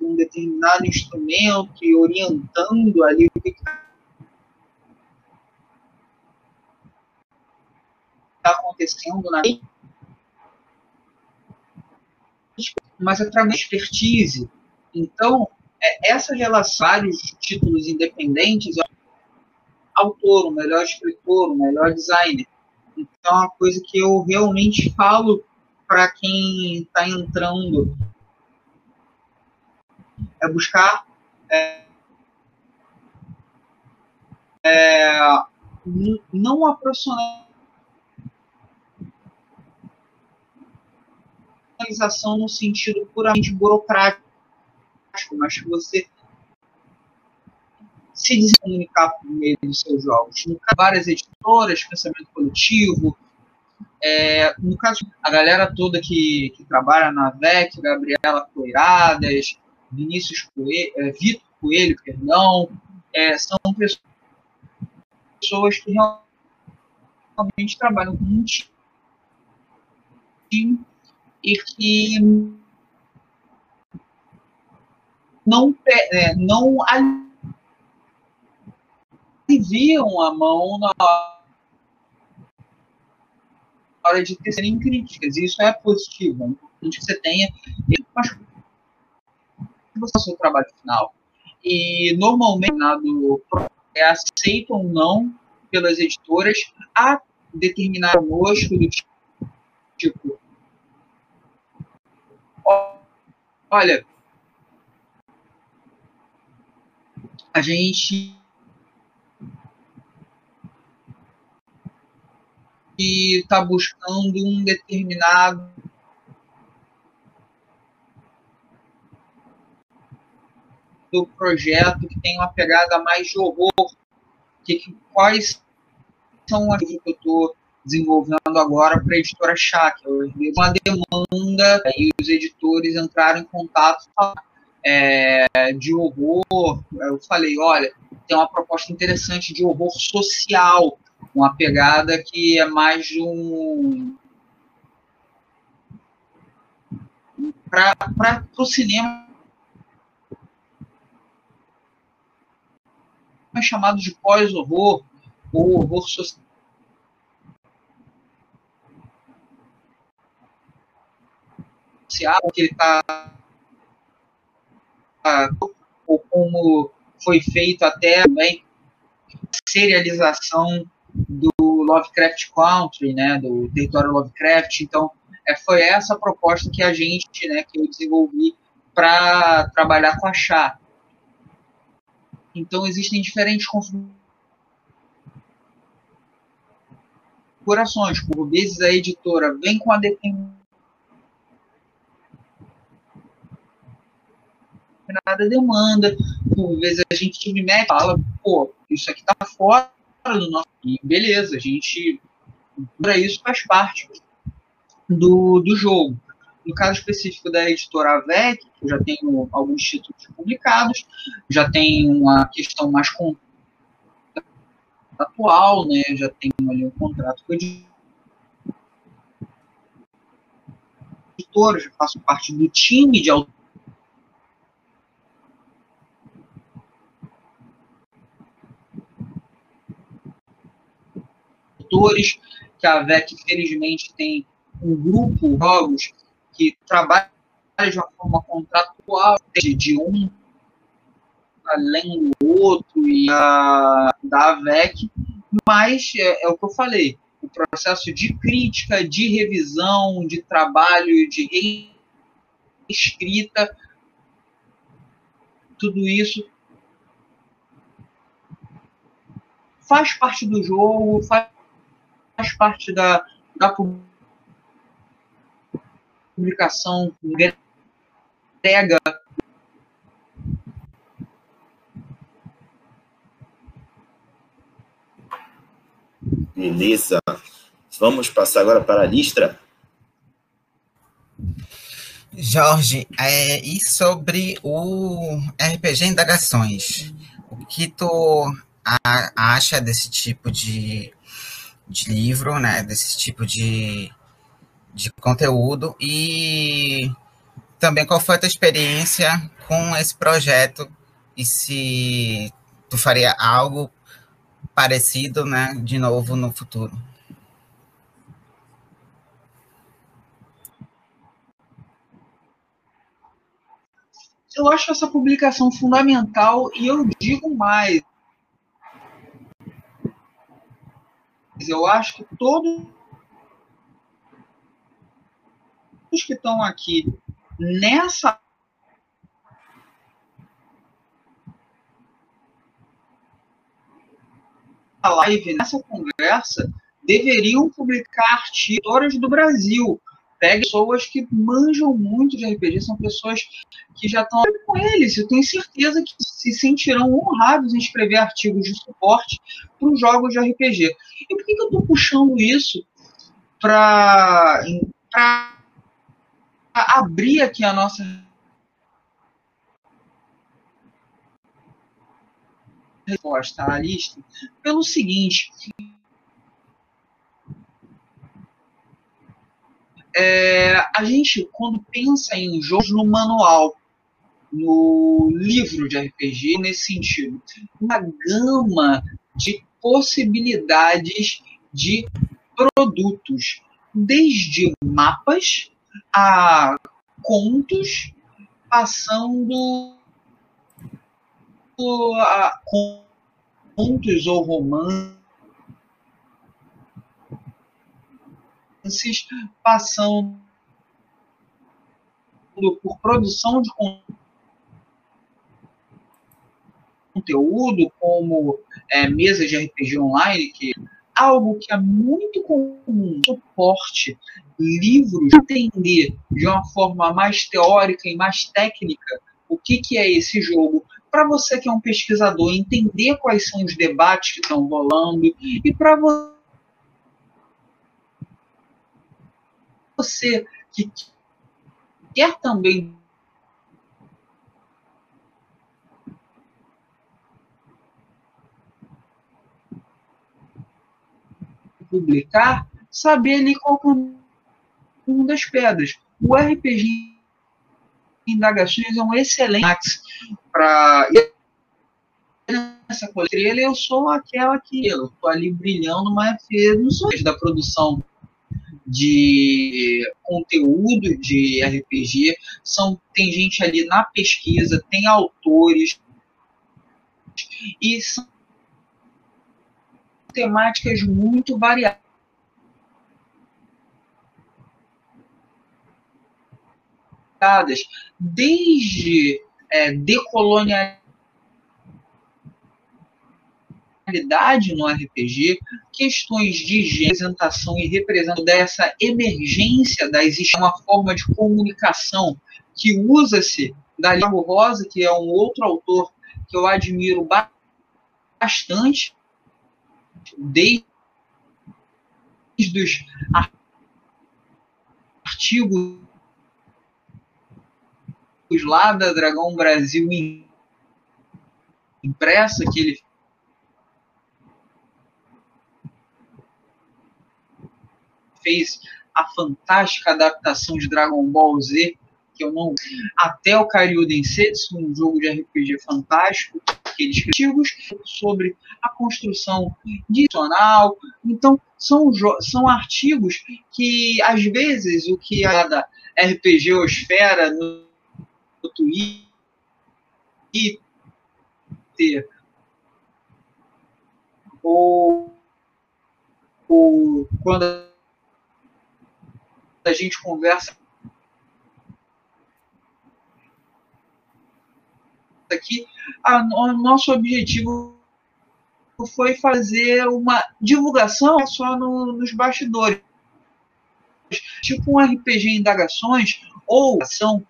Um determinado instrumento e orientando ali o que está acontecendo na mas através da expertise. Então, é, essa relação, vários títulos independentes, autor, o melhor escritor, o melhor designer. Então, é uma coisa que eu realmente falo para quem está entrando é buscar é, é, não a profissionalização no sentido puramente burocrático, mas que você se comunicar por meio dos seus jogos. No caso, várias editoras, pensamento coletivo. É, no caso, a galera toda que, que trabalha na VEC, Gabriela Coiradas, Vinícius Coelho, é, Vitor Coelho, perdão, é, são pessoas que realmente trabalham com um time e que não, é, não aliviam a mão na hora de tecerem críticas. Isso é positivo. É que você tenha, mas você o seu trabalho final. E normalmente é aceito ou não pelas editoras a determinar conosco do tipo olha a gente está buscando um determinado do projeto que tem uma pegada mais de horror. Que, que quais são as que eu estou desenvolvendo agora para a editora. Eu vi uma demanda e os editores entraram em contato é, de horror. Eu falei, olha, tem uma proposta interessante de horror social, uma pegada que é mais de um para o cinema é chamado de pós-horror ou horror social. que ele está ou como foi feito até também serialização do Lovecraft Country, né, do território Lovecraft. Então, é, foi essa a proposta que a gente, né, que eu desenvolvi para trabalhar com a chá. Então, existem diferentes configurações. Por vezes, a editora vem com a determinação determinada demanda. Por vezes a gente submete fala, pô, isso aqui tá fora do nosso. E beleza, a gente. Para isso faz parte do, do jogo. No caso específico da editora AVEC, eu já tenho alguns títulos publicados, já tem uma questão mais atual, né? Já tenho ali um contrato com a editora, já faço parte do time de autores autores, que a VEC, felizmente, tem um grupo de jogos que trabalha de uma forma contratual, de um além do outro e a, da AVEC, mas é, é, o que eu falei, o processo de crítica, de revisão, de trabalho, de reescrita, tudo isso faz parte do jogo, faz faz parte da, da publicação entrega Beleza. Vamos passar agora para a Listra. Jorge, é, e sobre o RPG Indagações? O que tu a, acha desse tipo de, de livro, né? Desse tipo de, de conteúdo e também qual foi a tua experiência com esse projeto e se tu faria algo parecido, né, de novo no futuro. Eu acho essa publicação fundamental e eu digo mais. Eu acho que todos os que estão aqui nessa live, nessa conversa, deveriam publicar artigos do Brasil. Pegue pessoas que manjam muito de RPG, são pessoas que já estão com eles. Eu tenho certeza que se sentirão honrados em escrever artigos de suporte para os jogos de RPG. E por que, eu estou puxando isso para abrir aqui a nossa resposta à lista pelo seguinte. É, a gente, quando pensa em jogos no manual, no livro de RPG, nesse sentido, uma gama de possibilidades de produtos, desde mapas a contos, passando a contos ou romances passando por produção de conteúdo, como é, mesas de RPG online, que algo que é muito comum, suporte, livros, entender de uma forma mais teórica e mais técnica o que, que é esse jogo, para você que é um pesquisador entender quais são os debates que estão rolando e para você que quer também publicar, saber ali qual é uma das pedras. O RPG Indagações é um excelente para essa estrela eu sou aquela que eu tô ali brilhando, mas não sou da produção de conteúdo de RPG, são tem gente ali na pesquisa, tem autores e são temáticas muito variadas. Desde é, decolonialidade no RPG, questões de representação e representação dessa emergência da existência, uma forma de comunicação que usa-se da Ligo Rosa, que é um outro autor que eu admiro bastante, desde os artigos lá da Dragão Brasil impressa que ele fez a fantástica adaptação de Dragon Ball Z, que eu não. Até o Karyuden Setsu, um jogo de RPG fantástico, aqueles artigos sobre a construção dicional. Então, são, são artigos que, às vezes, o que a da RPG Osfera no Twitter, ou, ou quando a gente conversa aqui, a, o nosso objetivo foi fazer uma divulgação só no, nos bastidores. Tipo um RPG Indagações, ou ação,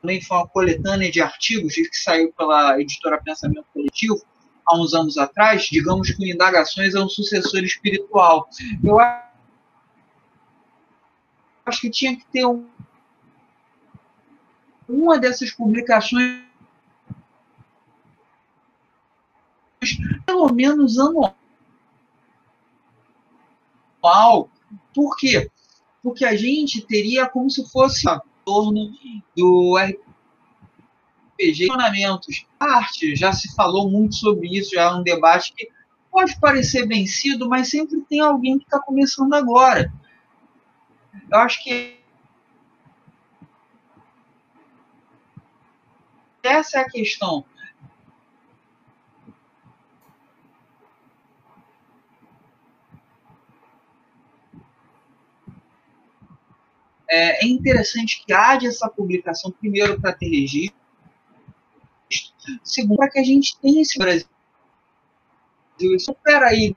também foi uma coletânea de artigos que saiu pela editora Pensamento Coletivo há uns anos atrás. Digamos que o Indagações é um sucessor espiritual. Eu acho que tinha que ter um, uma dessas publicações pelo menos anual. Por quê? Porque a gente teria como se fosse em torno do RPG, funcionamentos, arte, já se falou muito sobre isso, já é um debate que pode parecer vencido, mas sempre tem alguém que está começando agora. Eu acho que essa é a questão. É, é interessante que haja essa publicação, primeiro, para ter registro, segundo, para que a gente tenha esse Brasil. Espera aí,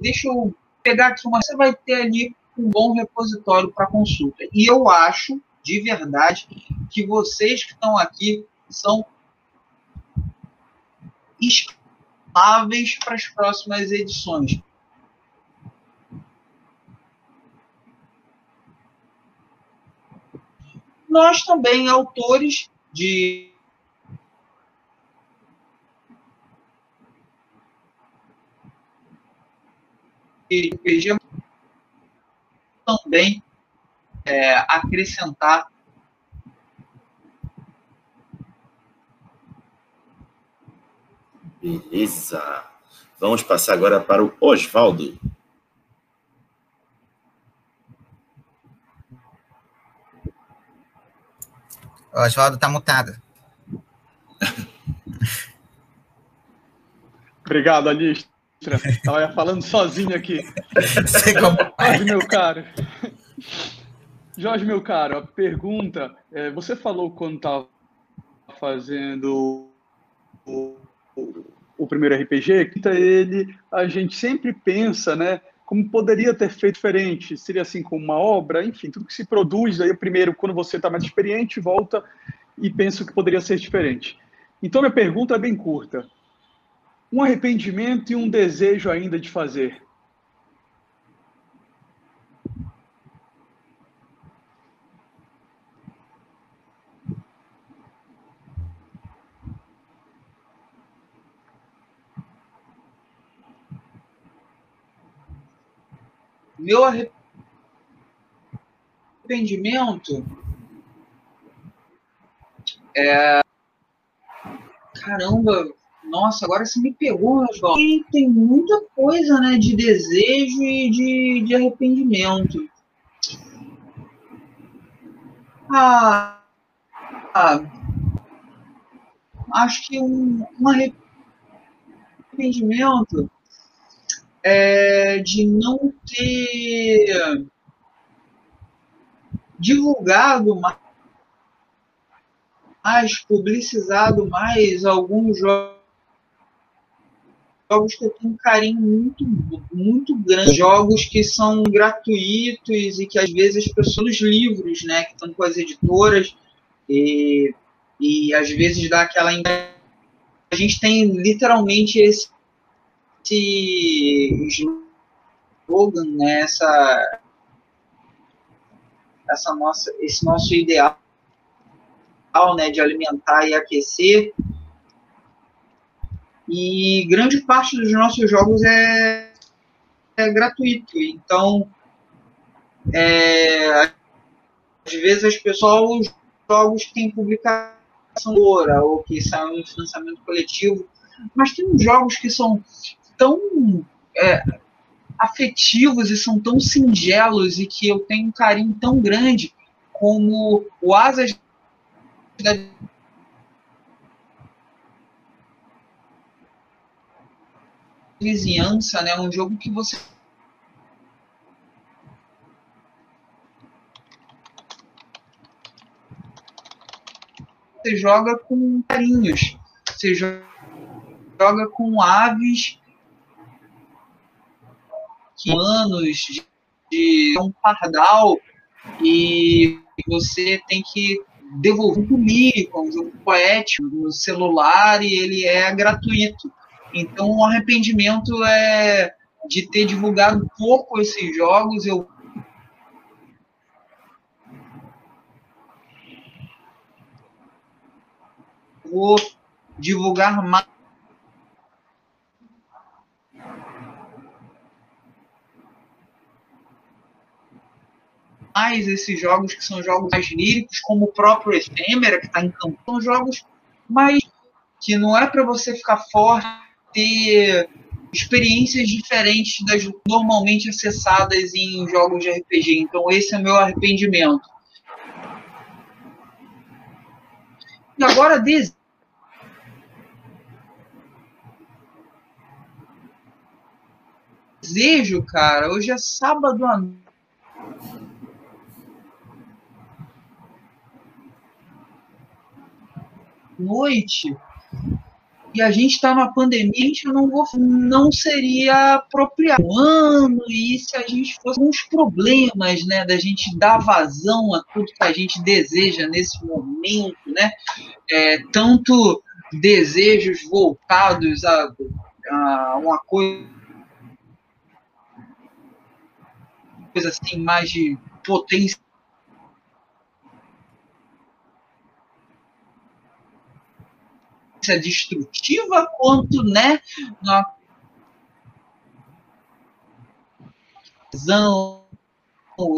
deixa eu pegar aqui uma. Você vai ter ali um bom repositório para consulta. E eu acho, de verdade, que vocês que estão aqui são estáveis para as próximas edições. Nós também, autores de também é, acrescentar Beleza. Vamos passar agora para o Oswaldo. O Oswaldo está mutado. Obrigado, Alistra. Estava falando sozinho aqui. Jorge, meu caro. Jorge, meu caro, a pergunta. É, você falou quando estava fazendo o, o, o, primeiro RPG, que ele, a gente sempre pensa, né? Como poderia ter feito diferente? Seria assim como uma obra, enfim, tudo que se produz, aí primeiro, quando você está mais experiente, volta e pensa que poderia ser diferente. Então, minha pergunta é bem curta. Um arrependimento e um desejo ainda de fazer. Meu arrependimento é. Caramba, nossa, agora você me pegou, João. E tem muita coisa, né, de desejo e de, de arrependimento. Ah, ah, acho que um, um arrependimento é, de não ter divulgado mais, publicizado mais alguns jogos jogos que eu tenho um carinho muito, muito grande. Jogos que são gratuitos e que às vezes as pessoas, os livros, né, que estão com as editoras, e, e às vezes dá aquela. A gente tem literalmente esse slogan, né, essa, essa nossa, esse nosso ideal né, de alimentar e aquecer. E grande parte dos nossos jogos é, é gratuito. Então, é, às vezes as pessoas, os jogos que têm publicação ou que são em financiamento coletivo, mas tem jogos que são tão é, afetivos e são tão singelos e que eu tenho um carinho tão grande como o Asas da vizinhança, né? Um jogo que você você joga com carinhos, você joga com aves anos de, um pardal e você tem que devolver um lírico, um jogo poético no celular e ele é gratuito. Então o arrependimento é de ter divulgado pouco esses jogos. Eu vou divulgar mais mais esses jogos que são jogos mais líricos, como o próprio Efêmera, que está em campo, são jogos mais que não é para você ficar forte, ter experiências diferentes das normalmente acessadas em jogos de RPG. Então esse é meu arrependimento. E agora desejo, cara, hoje é sábado à noite e a gente está na pandemia, a gente não, vou, não seria apropriado. Ano, e se a gente fosse uns problemas, né, da gente dar vazão a tudo que a gente deseja nesse momento, né, é, tanto desejos voltados a, a uma coisa coisa assim mais de potência destrutiva quanto né na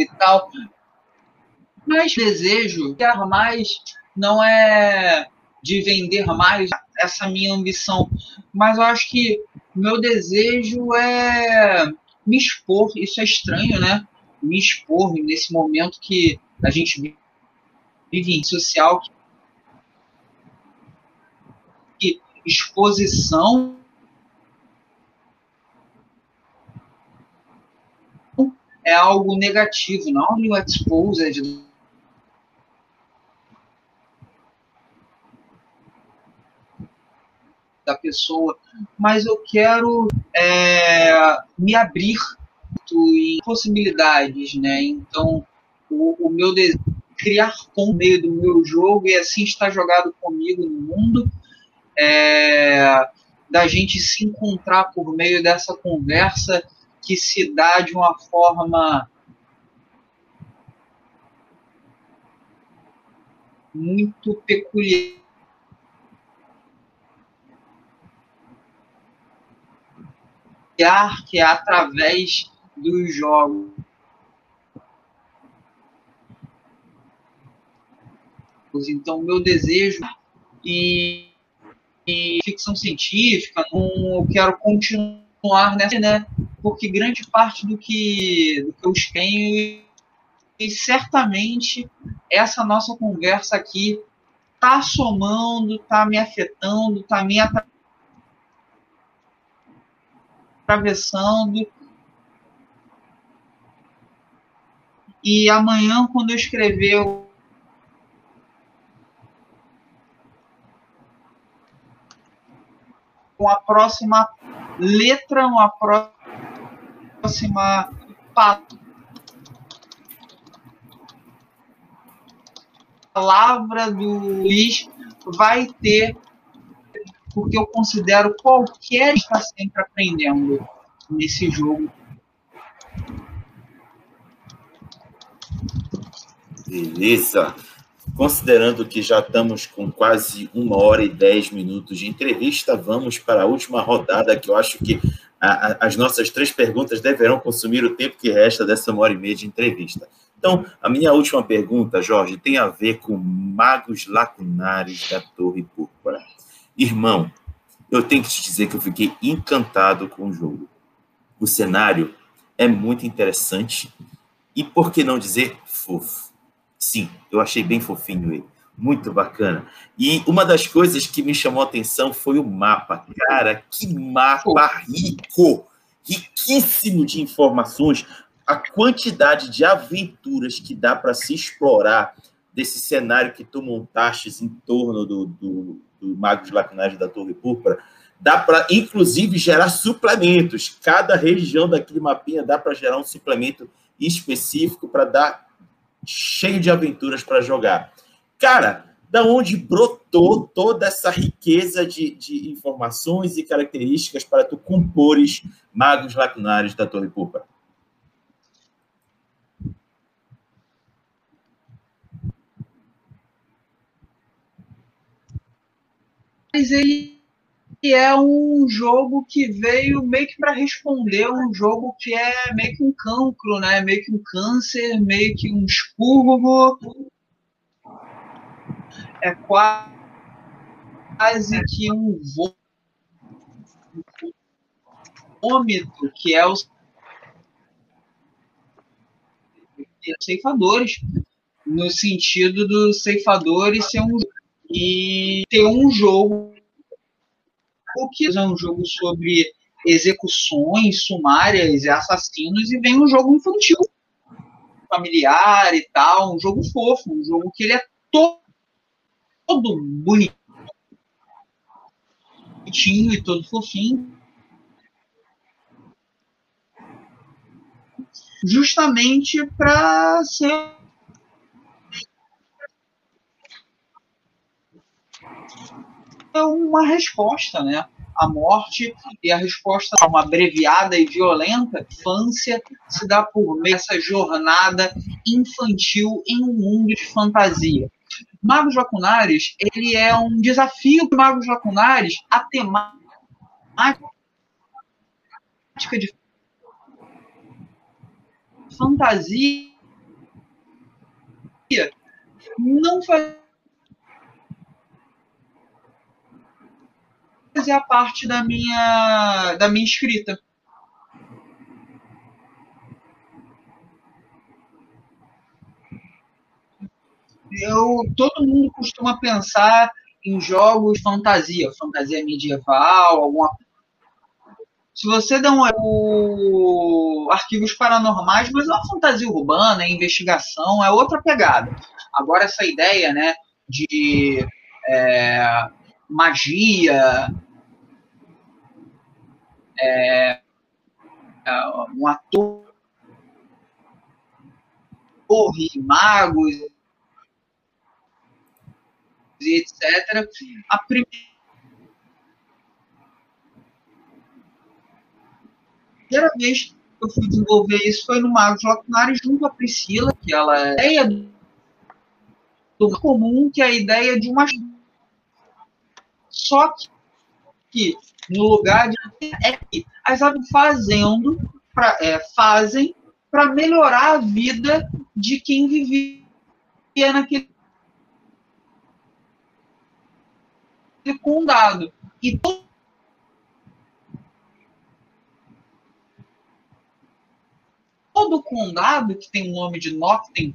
e tal. Mas desejo ter mais não é de vender mais essa minha ambição. Mas eu acho que meu desejo é me expor isso é estranho né me expor nesse momento que a gente vive em social exposição é algo negativo, não o exposed. Da pessoa, mas eu quero é, me abrir em possibilidades, né? Então, o, o meu desejo é criar com meio do meu jogo e assim estar jogado comigo no mundo é, da gente se encontrar por meio dessa conversa que se dá de uma forma muito peculiar. que é através dos jogos. Então, meu desejo e e ficção científica, não, eu quero continuar nessa, né? Porque grande parte do que, do que eu tenho e certamente essa nossa conversa aqui tá somando, tá me afetando, tá me atravessando. E amanhã, quando eu escrever uma próxima letra, uma próxima palavra do Luiz vai ter, porque eu considero qualquer está sempre aprendendo nesse jogo. Beleza. Considerando que já estamos com quase uma hora e dez minutos de entrevista, vamos para a última rodada, que eu acho que a, a, as nossas três perguntas deverão consumir o tempo que resta dessa uma hora e meia de entrevista. Então, a minha última pergunta, Jorge, tem a ver com magos lacunares da Torre Púrpura. Irmão, eu tenho que te dizer que eu fiquei encantado com o jogo. O cenário é muito interessante e, por que não dizer, fofo. Sim, eu achei bem fofinho ele. Muito bacana. E uma das coisas que me chamou a atenção foi o mapa. Cara, que mapa rico! Riquíssimo de informações. A quantidade de aventuras que dá para se explorar desse cenário que tu montaste em torno do, do, do Magos Lacunares da Torre Púrpura dá para, inclusive, gerar suplementos. Cada região daquele mapinha dá para gerar um suplemento específico para dar cheio de aventuras para jogar. Cara, da onde brotou toda essa riqueza de, de informações e características para tu compores Magos Lacunares da Torre Púrpura? Mas ele é um jogo que veio meio que para responder um jogo que é meio que um cancro, né? Meio que um câncer, meio que um expurgo. É quase que um vômito, que é os ceifadores, no sentido dos ceifadores ser um e ter um jogo que é um jogo sobre execuções sumárias e assassinos e vem um jogo infantil, familiar e tal, um jogo fofo, um jogo que ele é todo, todo bonitinho e todo fofinho. Justamente para ser é uma resposta, né? A morte e a resposta a uma abreviada e violenta infância se dá por meio dessa jornada infantil em um mundo de fantasia. Magos Lacunares, ele é um desafio para Magos Lacunares a temática de fantasia não faz fazia parte da minha, da minha escrita. Eu, todo mundo costuma pensar em jogos fantasia, fantasia medieval, alguma se você dá um o, arquivos paranormais, mas é uma fantasia urbana, é investigação, é outra pegada. Agora essa ideia, né, de é, magia, é, um ator, e magos, e etc. A primeira vez que eu fui desenvolver isso foi no Magos Lacunares junto à Priscila, que ela é ideia do comum, que é a ideia de uma só que no lugar de é que as aves fazendo pra, é, fazem para melhorar a vida de quem vivia naquele condado. E todo condado que tem o nome de Noctem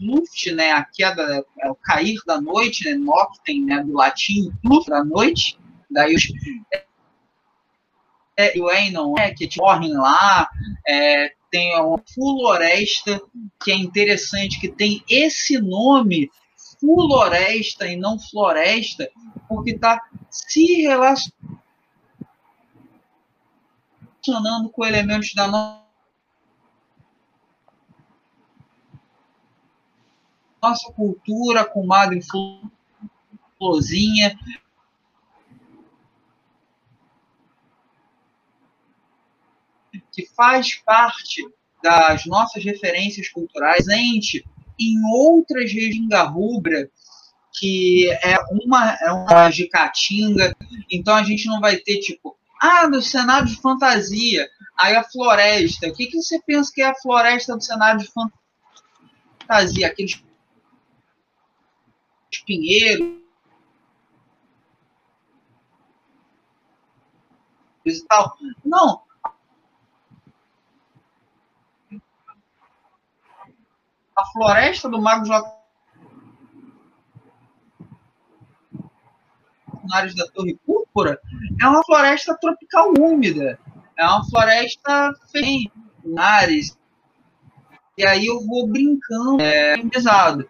Luft, né, a queda, é o cair da noite, né, noctem, né, do latim, da noite, daí os é, o Enon, é, que morrem lá, é, tem uma floresta que é interessante, que tem esse nome, floresta e não floresta, porque está se relacionando com elementos da nossa nossa cultura com Madre Florzinha. Que faz parte das nossas referências culturais, gente, em outras regiões da rubra, que é uma, é uma de caatinga, então a gente não vai ter, tipo, ah, no cenário de fantasia, aí a floresta. O que, que você pensa que é a floresta do cenário de fantasia? Aqueles Pinheiro e tal. Não. A floresta do Mago Jacunares da Torre Púrpura é uma floresta tropical úmida. É uma floresta sem mares, E aí eu vou brincando, é, pesado.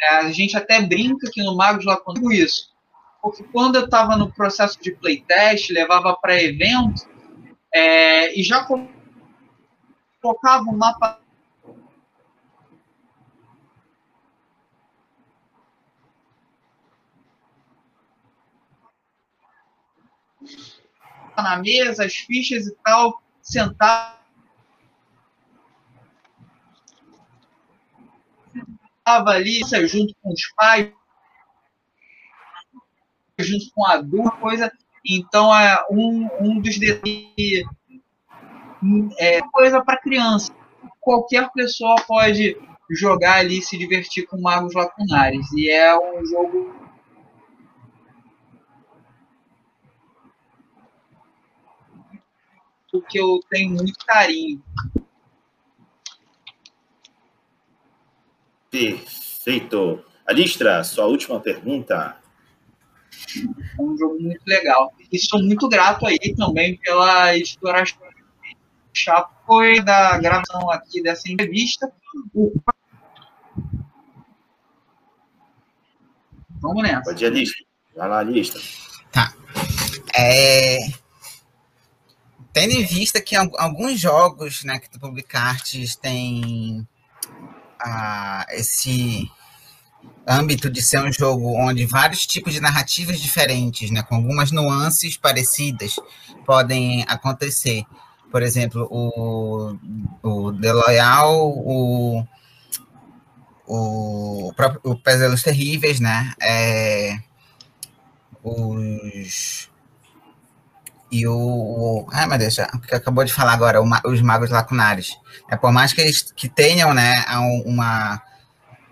É, a gente até brinca aqui no Magos lá com isso. Porque quando eu estava no processo de playtest, levava para evento, é, e já colocava o um mapa na mesa, as fichas e tal, sentava ali junto com os pais, junto com a adulto, coisa. Então é um, um dos detalhes é coisa para criança. Qualquer pessoa pode jogar ali se divertir com magos lacunares. E é um jogo que eu tenho muito carinho. Perfeito. Alistra, sua última pergunta. É um jogo muito legal. E sou muito grato aí também pela editora foi da gravação aqui dessa entrevista. Vamos nessa. Pode ir, Alistra. Vai lá, Alistra. Tá. É, Tendo em vista que alguns jogos né, que tu publicaste têm ah, esse âmbito de ser um jogo onde vários tipos de narrativas diferentes, né, com algumas nuances parecidas, podem acontecer. Por exemplo, o, o The Loyal, o, o, o Pesadelos Terríveis, né? É, os e o, o ai meu Deus, que acabou de falar agora, o, os magos lacunares. É, por mais que eles que tenham né, uma,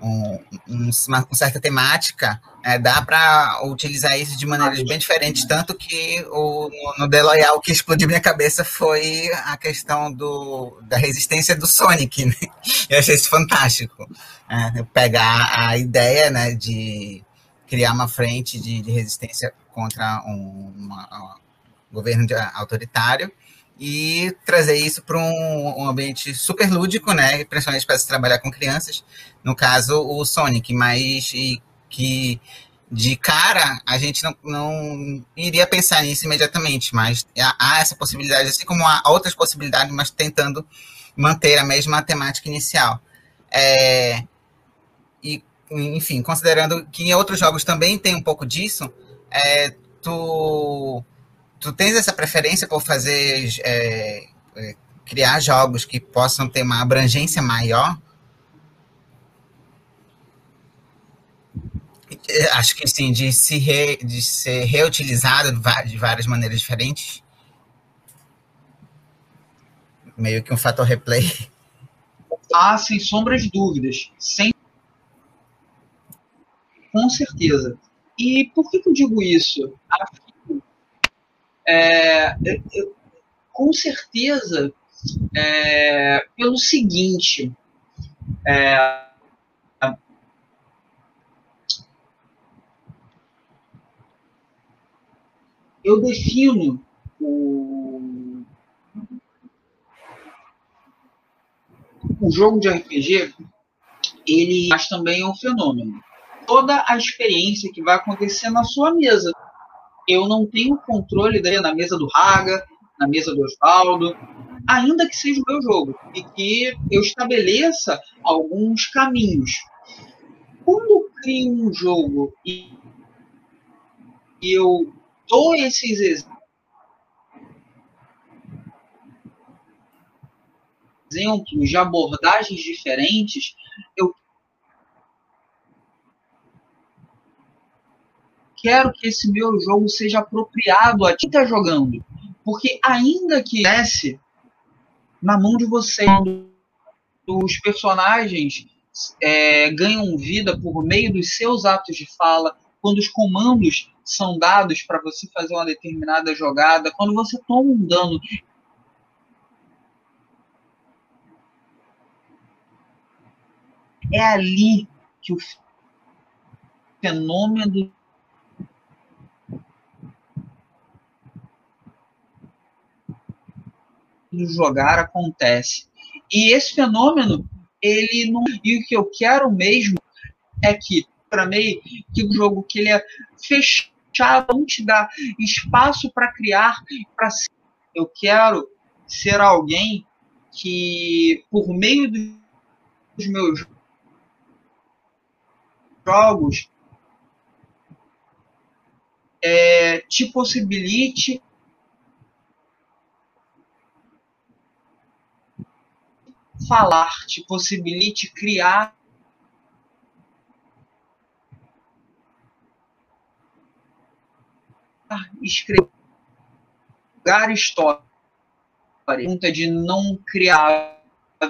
um, uma, uma certa temática, é, dá para utilizar isso de maneiras bem diferentes, tanto que o, no, no The Loyal, o que explodiu minha cabeça foi a questão do, da resistência do Sonic. Né? Eu achei isso fantástico. É, pegar a ideia né, de criar uma frente de, de resistência contra um, uma, governo autoritário, e trazer isso para um, um, ambiente super lúdico, né? Principalmente para se trabalhar com crianças. No caso, o Sonic, mas que de cara a gente não, não iria pensar nisso imediatamente, mas há, há essa possibilidade, assim como há outras possibilidades, mas tentando manter a mesma temática inicial. É, e, enfim, considerando que em outros jogos também tem um pouco disso, é, tu tu tens essa preferência por fazer é, é, criar jogos que possam ter uma abrangência maior? É, acho que sim, de, se re, de ser reutilizado de várias maneiras diferentes. Meio que um fator replay. Ah, sem sombras de dúvidas. Sem... Com certeza. E por que, que eu digo isso? Acho é, com certeza, é, pelo seguinte, é, eu defino o, o jogo de RPG, ele mas também é um fenômeno. Toda a experiência que vai acontecer na sua mesa eu não tenho controle daí na mesa do Raga, na mesa do Osvaldo, ainda que seja o meu jogo, e que eu estabeleça alguns caminhos. Quando eu crio um jogo e eu dou esses exemplos de abordagens diferentes, eu quero que esse meu jogo seja apropriado a quem está jogando. Porque ainda que desce na mão de você, os personagens é, ganham vida por meio dos seus atos de fala, quando os comandos são dados para você fazer uma determinada jogada, quando você toma um dano. É ali que o fenômeno do jogar acontece. E esse fenômeno, ele não. E o que eu quero mesmo é que, para mim, que o jogo que ele é fechado, não te dá espaço para criar, para Eu quero ser alguém que, por meio dos meus jogos, é, te possibilite falar, te possibilite criar escrever história. Pergunta de não criar.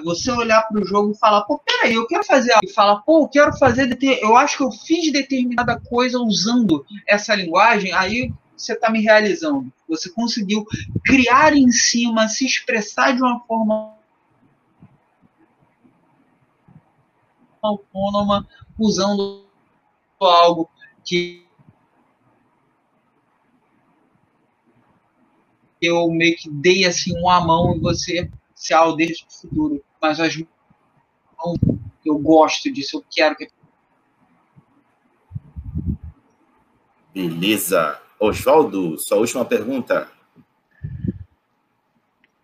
Você olhar para o jogo e falar, pô, peraí, eu quero fazer algo. E falar, pô, eu quero fazer. Eu acho que eu fiz determinada coisa usando essa linguagem. Aí você está me realizando. Você conseguiu criar em cima, se expressar de uma forma autônoma usando algo que eu meio que dei assim uma mão e você se aldeia para o futuro. Mas as mãos, eu gosto disso, eu quero que. Beleza. Oswaldo, sua última pergunta.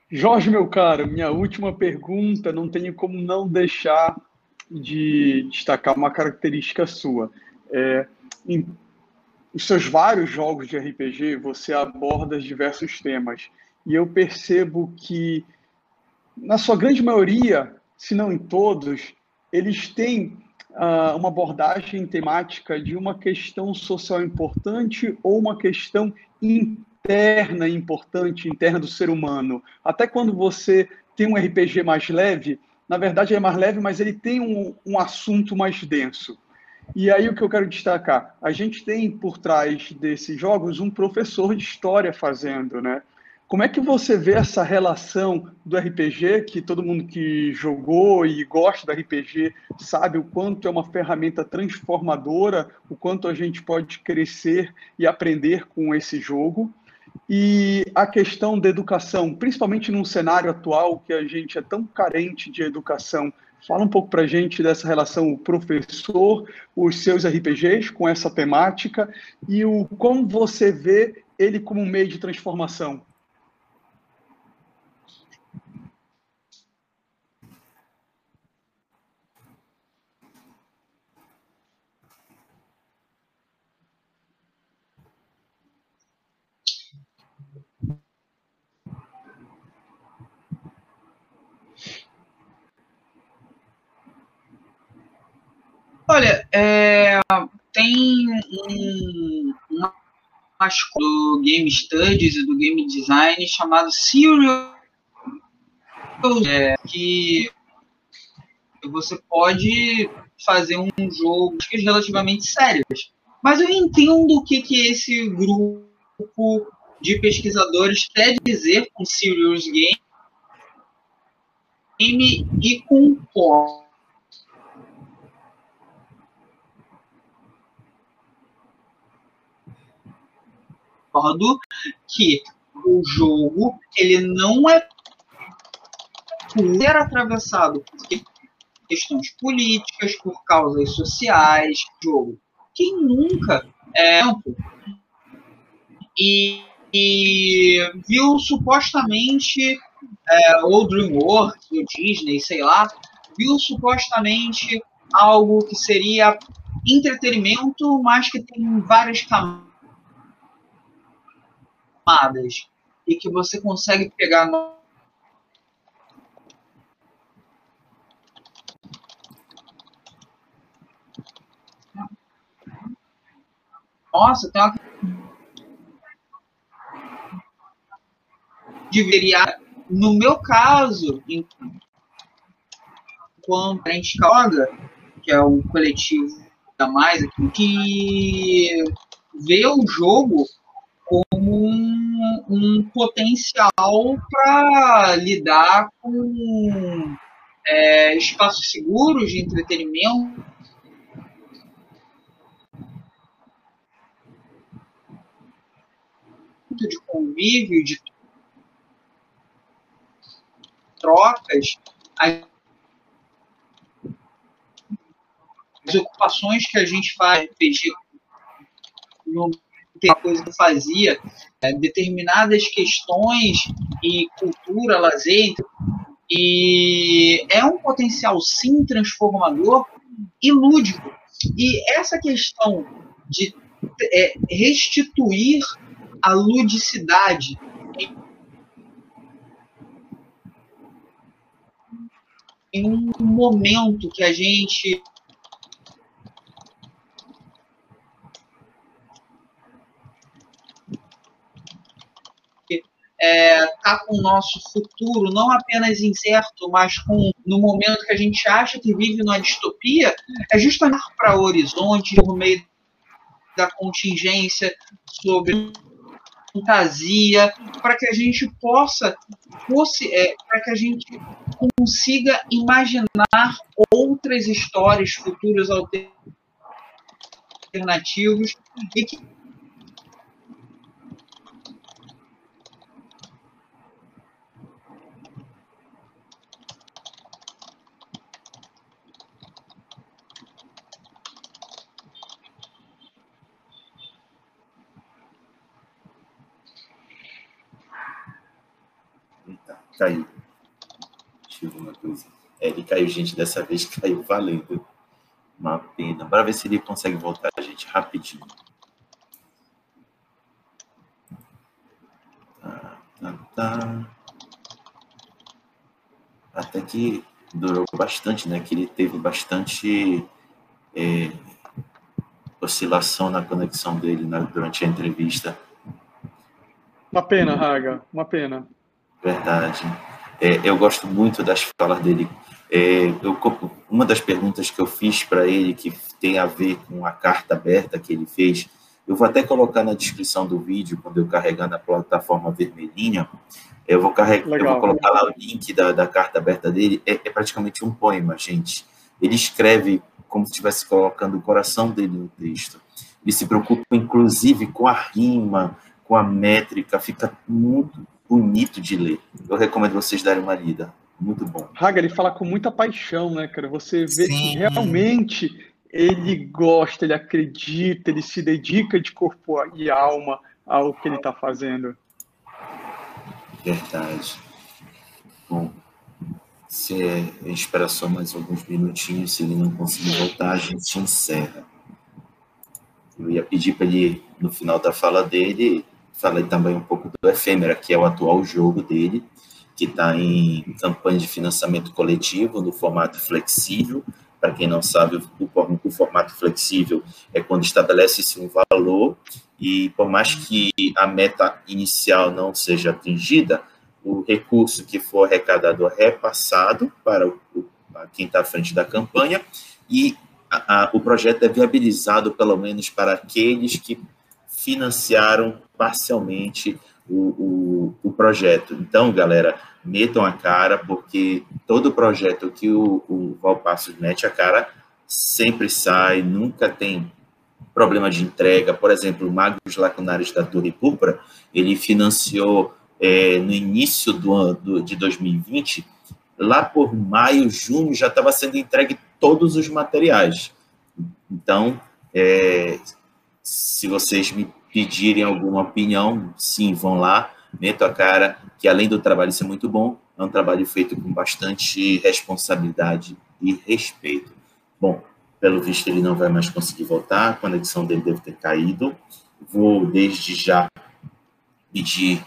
Jorge, meu caro, minha última pergunta, não tenho como não deixar de destacar uma característica sua. É, em seus vários jogos de RPG, você aborda diversos temas. E eu percebo que, na sua grande maioria, se não em todos, eles têm uh, uma abordagem temática de uma questão social importante ou uma questão interna importante, interna do ser humano. Até quando você tem um RPG mais leve, na verdade, é mais leve, mas ele tem um, um assunto mais denso. E aí o que eu quero destacar, a gente tem por trás desses jogos um professor de história fazendo, né? Como é que você vê essa relação do RPG, que todo mundo que jogou e gosta do RPG sabe o quanto é uma ferramenta transformadora, o quanto a gente pode crescer e aprender com esse jogo? E a questão da educação, principalmente num cenário atual que a gente é tão carente de educação. Fala um pouco para a gente dessa relação professor, os seus RPGs com essa temática e o como você vê ele como um meio de transformação. Olha, é, tem um, do Game Studies e do Game Design chamado Serial, é, que você pode fazer um jogo relativamente sério. Mas eu entendo o que, que esse grupo de pesquisadores quer dizer com Serious Game e concordo concordo que o jogo ele não é ser atravessado por questões políticas, por causas sociais, jogo. Quem nunca é e, e viu supostamente é, ou DreamWorks, ou Disney, sei lá, viu supostamente algo que seria entretenimento, mas que tem várias camadas camadas e que você consegue pegar no... Nossa, tem uma deveria no meu caso enquanto a gente joga que é o coletivo da mais aqui que vê o jogo um, potencial para lidar com é, espaços seguros de entretenimento. de convívio, de trocas, as ocupações que a gente faz no tem coisa que fazia é, determinadas questões e cultura, lazer, e é um potencial sim transformador e lúdico. E essa questão de é, restituir a ludicidade em um momento que a gente é, tá com o nosso futuro não apenas incerto, mas com no momento que a gente acha que vive numa distopia, é justamente para horizonte, no meio da contingência, sobre fantasia, para que a gente possa, é, para que a gente consiga imaginar outras histórias futuras alternativos e que caiu. Deixa eu ver uma coisa. É, ele caiu, gente, dessa vez caiu valendo. Uma pena. Bora ver se ele consegue voltar, gente, rapidinho. Tá, tá, tá. Até que durou bastante, né? Que ele teve bastante é, oscilação na conexão dele né, durante a entrevista. Uma pena, Raga, uma pena. Verdade. É, eu gosto muito das falas dele. É, eu, uma das perguntas que eu fiz para ele, que tem a ver com a carta aberta que ele fez, eu vou até colocar na descrição do vídeo, quando eu carregar na plataforma vermelhinha, eu vou, carregar, eu vou colocar lá o link da, da carta aberta dele. É, é praticamente um poema, gente. Ele escreve como se estivesse colocando o coração dele no texto. Ele se preocupa, inclusive, com a rima, com a métrica, fica muito bonito de ler. Eu recomendo vocês darem uma lida. Muito bom. Haga, ele fala com muita paixão, né, cara? Você vê Sim. que realmente ele gosta, ele acredita, ele se dedica de corpo e alma ao que ele está fazendo. Verdade. Bom, se é, espera só mais alguns minutinhos, se ele não conseguir voltar, a gente encerra. Eu ia pedir para ele, no final da fala dele, falei também um pouco do Efêmera, que é o atual jogo dele, que está em campanha de financiamento coletivo, no formato flexível. Para quem não sabe, o, formato flexível é quando estabelece-se um valor e, por mais que a meta inicial não seja atingida, o recurso que for arrecadado é repassado para o, quem está à frente da campanha e a, a, o projeto é viabilizado, pelo menos, para aqueles que financiaram parcialmente o, o, o, projeto. Então, galera, metam a cara, porque todo projeto que o, o Valpassos mete a cara sempre sai, nunca tem problema de entrega. Por exemplo, o Magos Lacunares da Torre Púrpura, ele financiou é, no início do ano de 2020, lá por maio, junho, já estava sendo entregue todos os materiais. Então, é, se vocês me pedirem alguma opinião, sim, vão lá, meto a cara, que além do trabalho ser muito bom, é um trabalho feito com bastante responsabilidade e respeito. Bom, pelo visto ele não vai mais conseguir voltar, a conexão dele deve ter caído. Vou desde já pedir,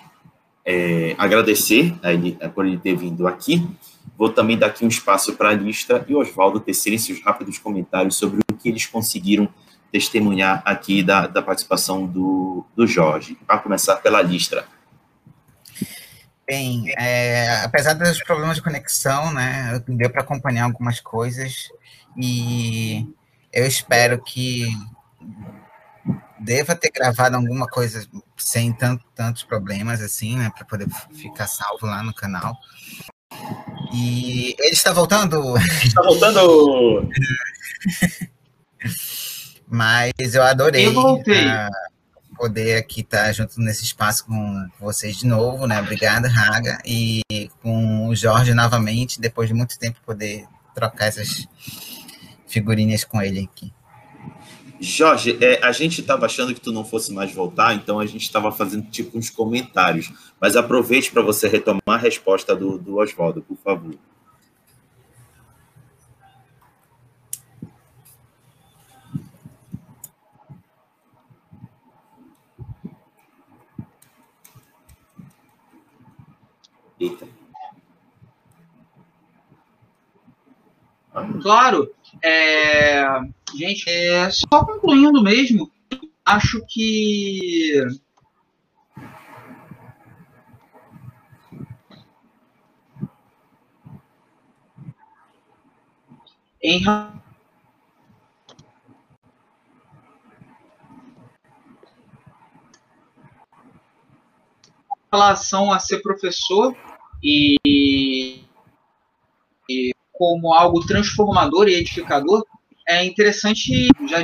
é, agradecer a ele, por ele ter vindo aqui. Vou também dar aqui um espaço para a lista e Oswaldo tecerem seus rápidos comentários sobre o que eles conseguiram testemunhar aqui da, da participação do, do Jorge. Para começar pela lista. Bem, é, apesar dos problemas de conexão, né, deu para acompanhar algumas coisas e eu espero que deva ter gravado alguma coisa sem tanto, tantos problemas assim, né, para poder ficar salvo lá no canal. E ele está voltando. Está voltando. Mas eu adorei. Eu voltei. A, poder aqui estar junto nesse espaço com vocês de novo, né? Obrigada, Raga, e com o Jorge novamente, depois de muito tempo poder trocar essas figurinhas com ele aqui. Jorge, é, a gente estava achando que tu não fosse mais voltar, então a gente estava fazendo tipo uns comentários. Mas aproveite para você retomar a resposta do, do Oswaldo, por favor. Eita. Claro, é, gente, é, só concluindo mesmo, acho que em relação a ser professor e, e como algo transformador e edificador, é interessante já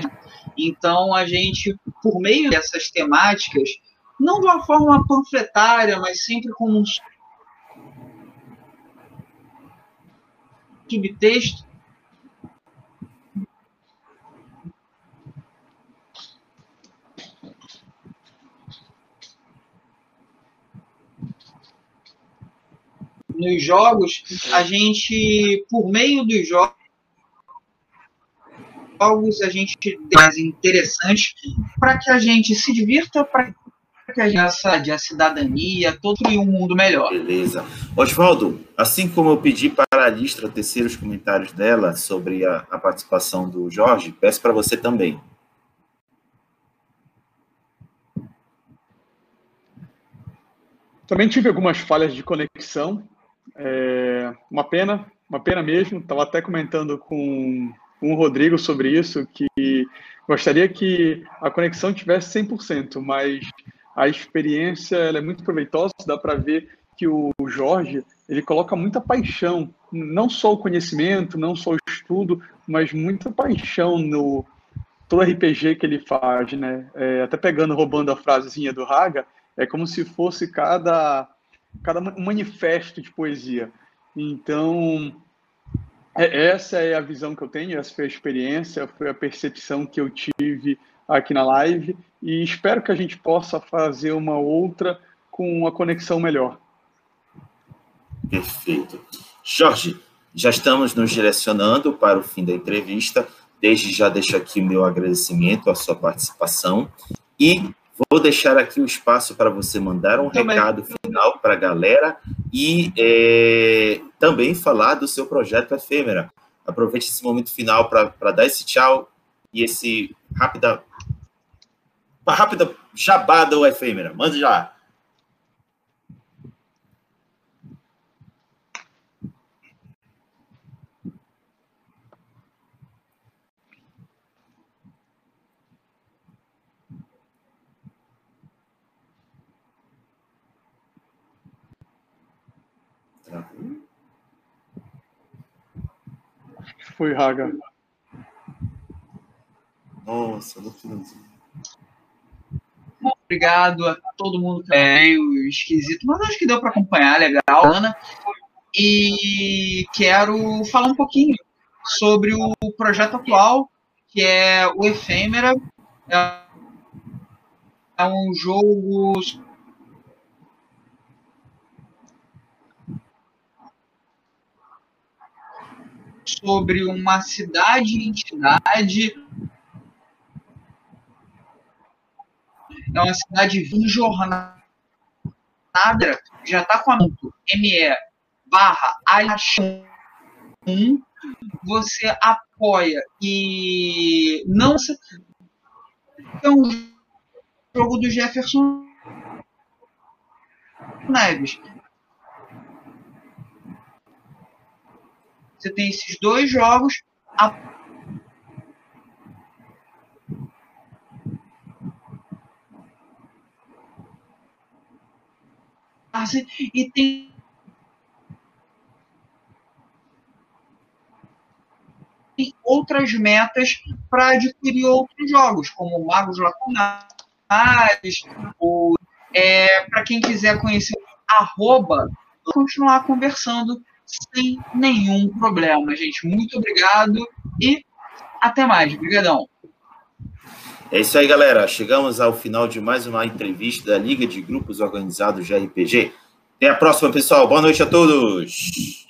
então a gente por meio dessas temáticas não de uma forma panfletária mas sempre com um subtexto nos jogos, a gente, por meio dos jogos, a gente mais interessante para que a gente se divirta, para que a gente a cidadania, todo um mundo melhor. Beleza. Oswaldo, assim como eu pedi para a Listra tecer os comentários dela sobre a, a participação do Jorge, peço para você também. Também tive algumas falhas de conexão, é uma pena, uma pena mesmo. Estava até comentando com, o Rodrigo sobre isso, que gostaria que a conexão tivesse 100%, mas a experiência é muito proveitosa, dá para ver que o Jorge ele coloca muita paixão, não só o conhecimento, não só o estudo, mas muita paixão no todo RPG que ele faz, né? É, até pegando, roubando a frasezinha do Raga, é como se fosse cada cada manifesto de poesia. Então, é, essa é a visão que eu tenho, essa foi a experiência, foi a percepção que eu tive aqui na live e espero que a gente possa fazer uma outra com uma conexão melhor. Perfeito. Jorge, já estamos nos direcionando para o fim da entrevista. Desde já deixo aqui o meu agradecimento à sua participação e Vou deixar aqui o espaço para você mandar um também. recado final para a galera e é, também falar do seu projeto Efêmera. Aproveite esse momento final para dar esse tchau e esse rápida, rápida jabá do Efêmera. Mande já. Foi Raga. Nossa, no finalzinho. Obrigado a todo mundo que é meio esquisito, mas acho que deu para acompanhar, legal, Ana. E quero falar um pouquinho sobre o projeto atual, que é o Efêmera. É um jogo sobre uma cidade-entidade. É uma cidade em jornada, já está com a ME barra 1, você apoia e não se... um jogo do Jefferson Neves. Você tem esses dois jogos. A... E tem outras metas para adquirir outros jogos, como Magos Lacunares, é, para quem quiser conhecer arroba, continuar conversando sem nenhum problema, gente. Muito obrigado e até mais. Obrigadão. É isso aí, galera. Chegamos ao final de mais uma entrevista da Liga de Grupos Organizados de RPG. Até a próxima, pessoal. Boa noite a todos.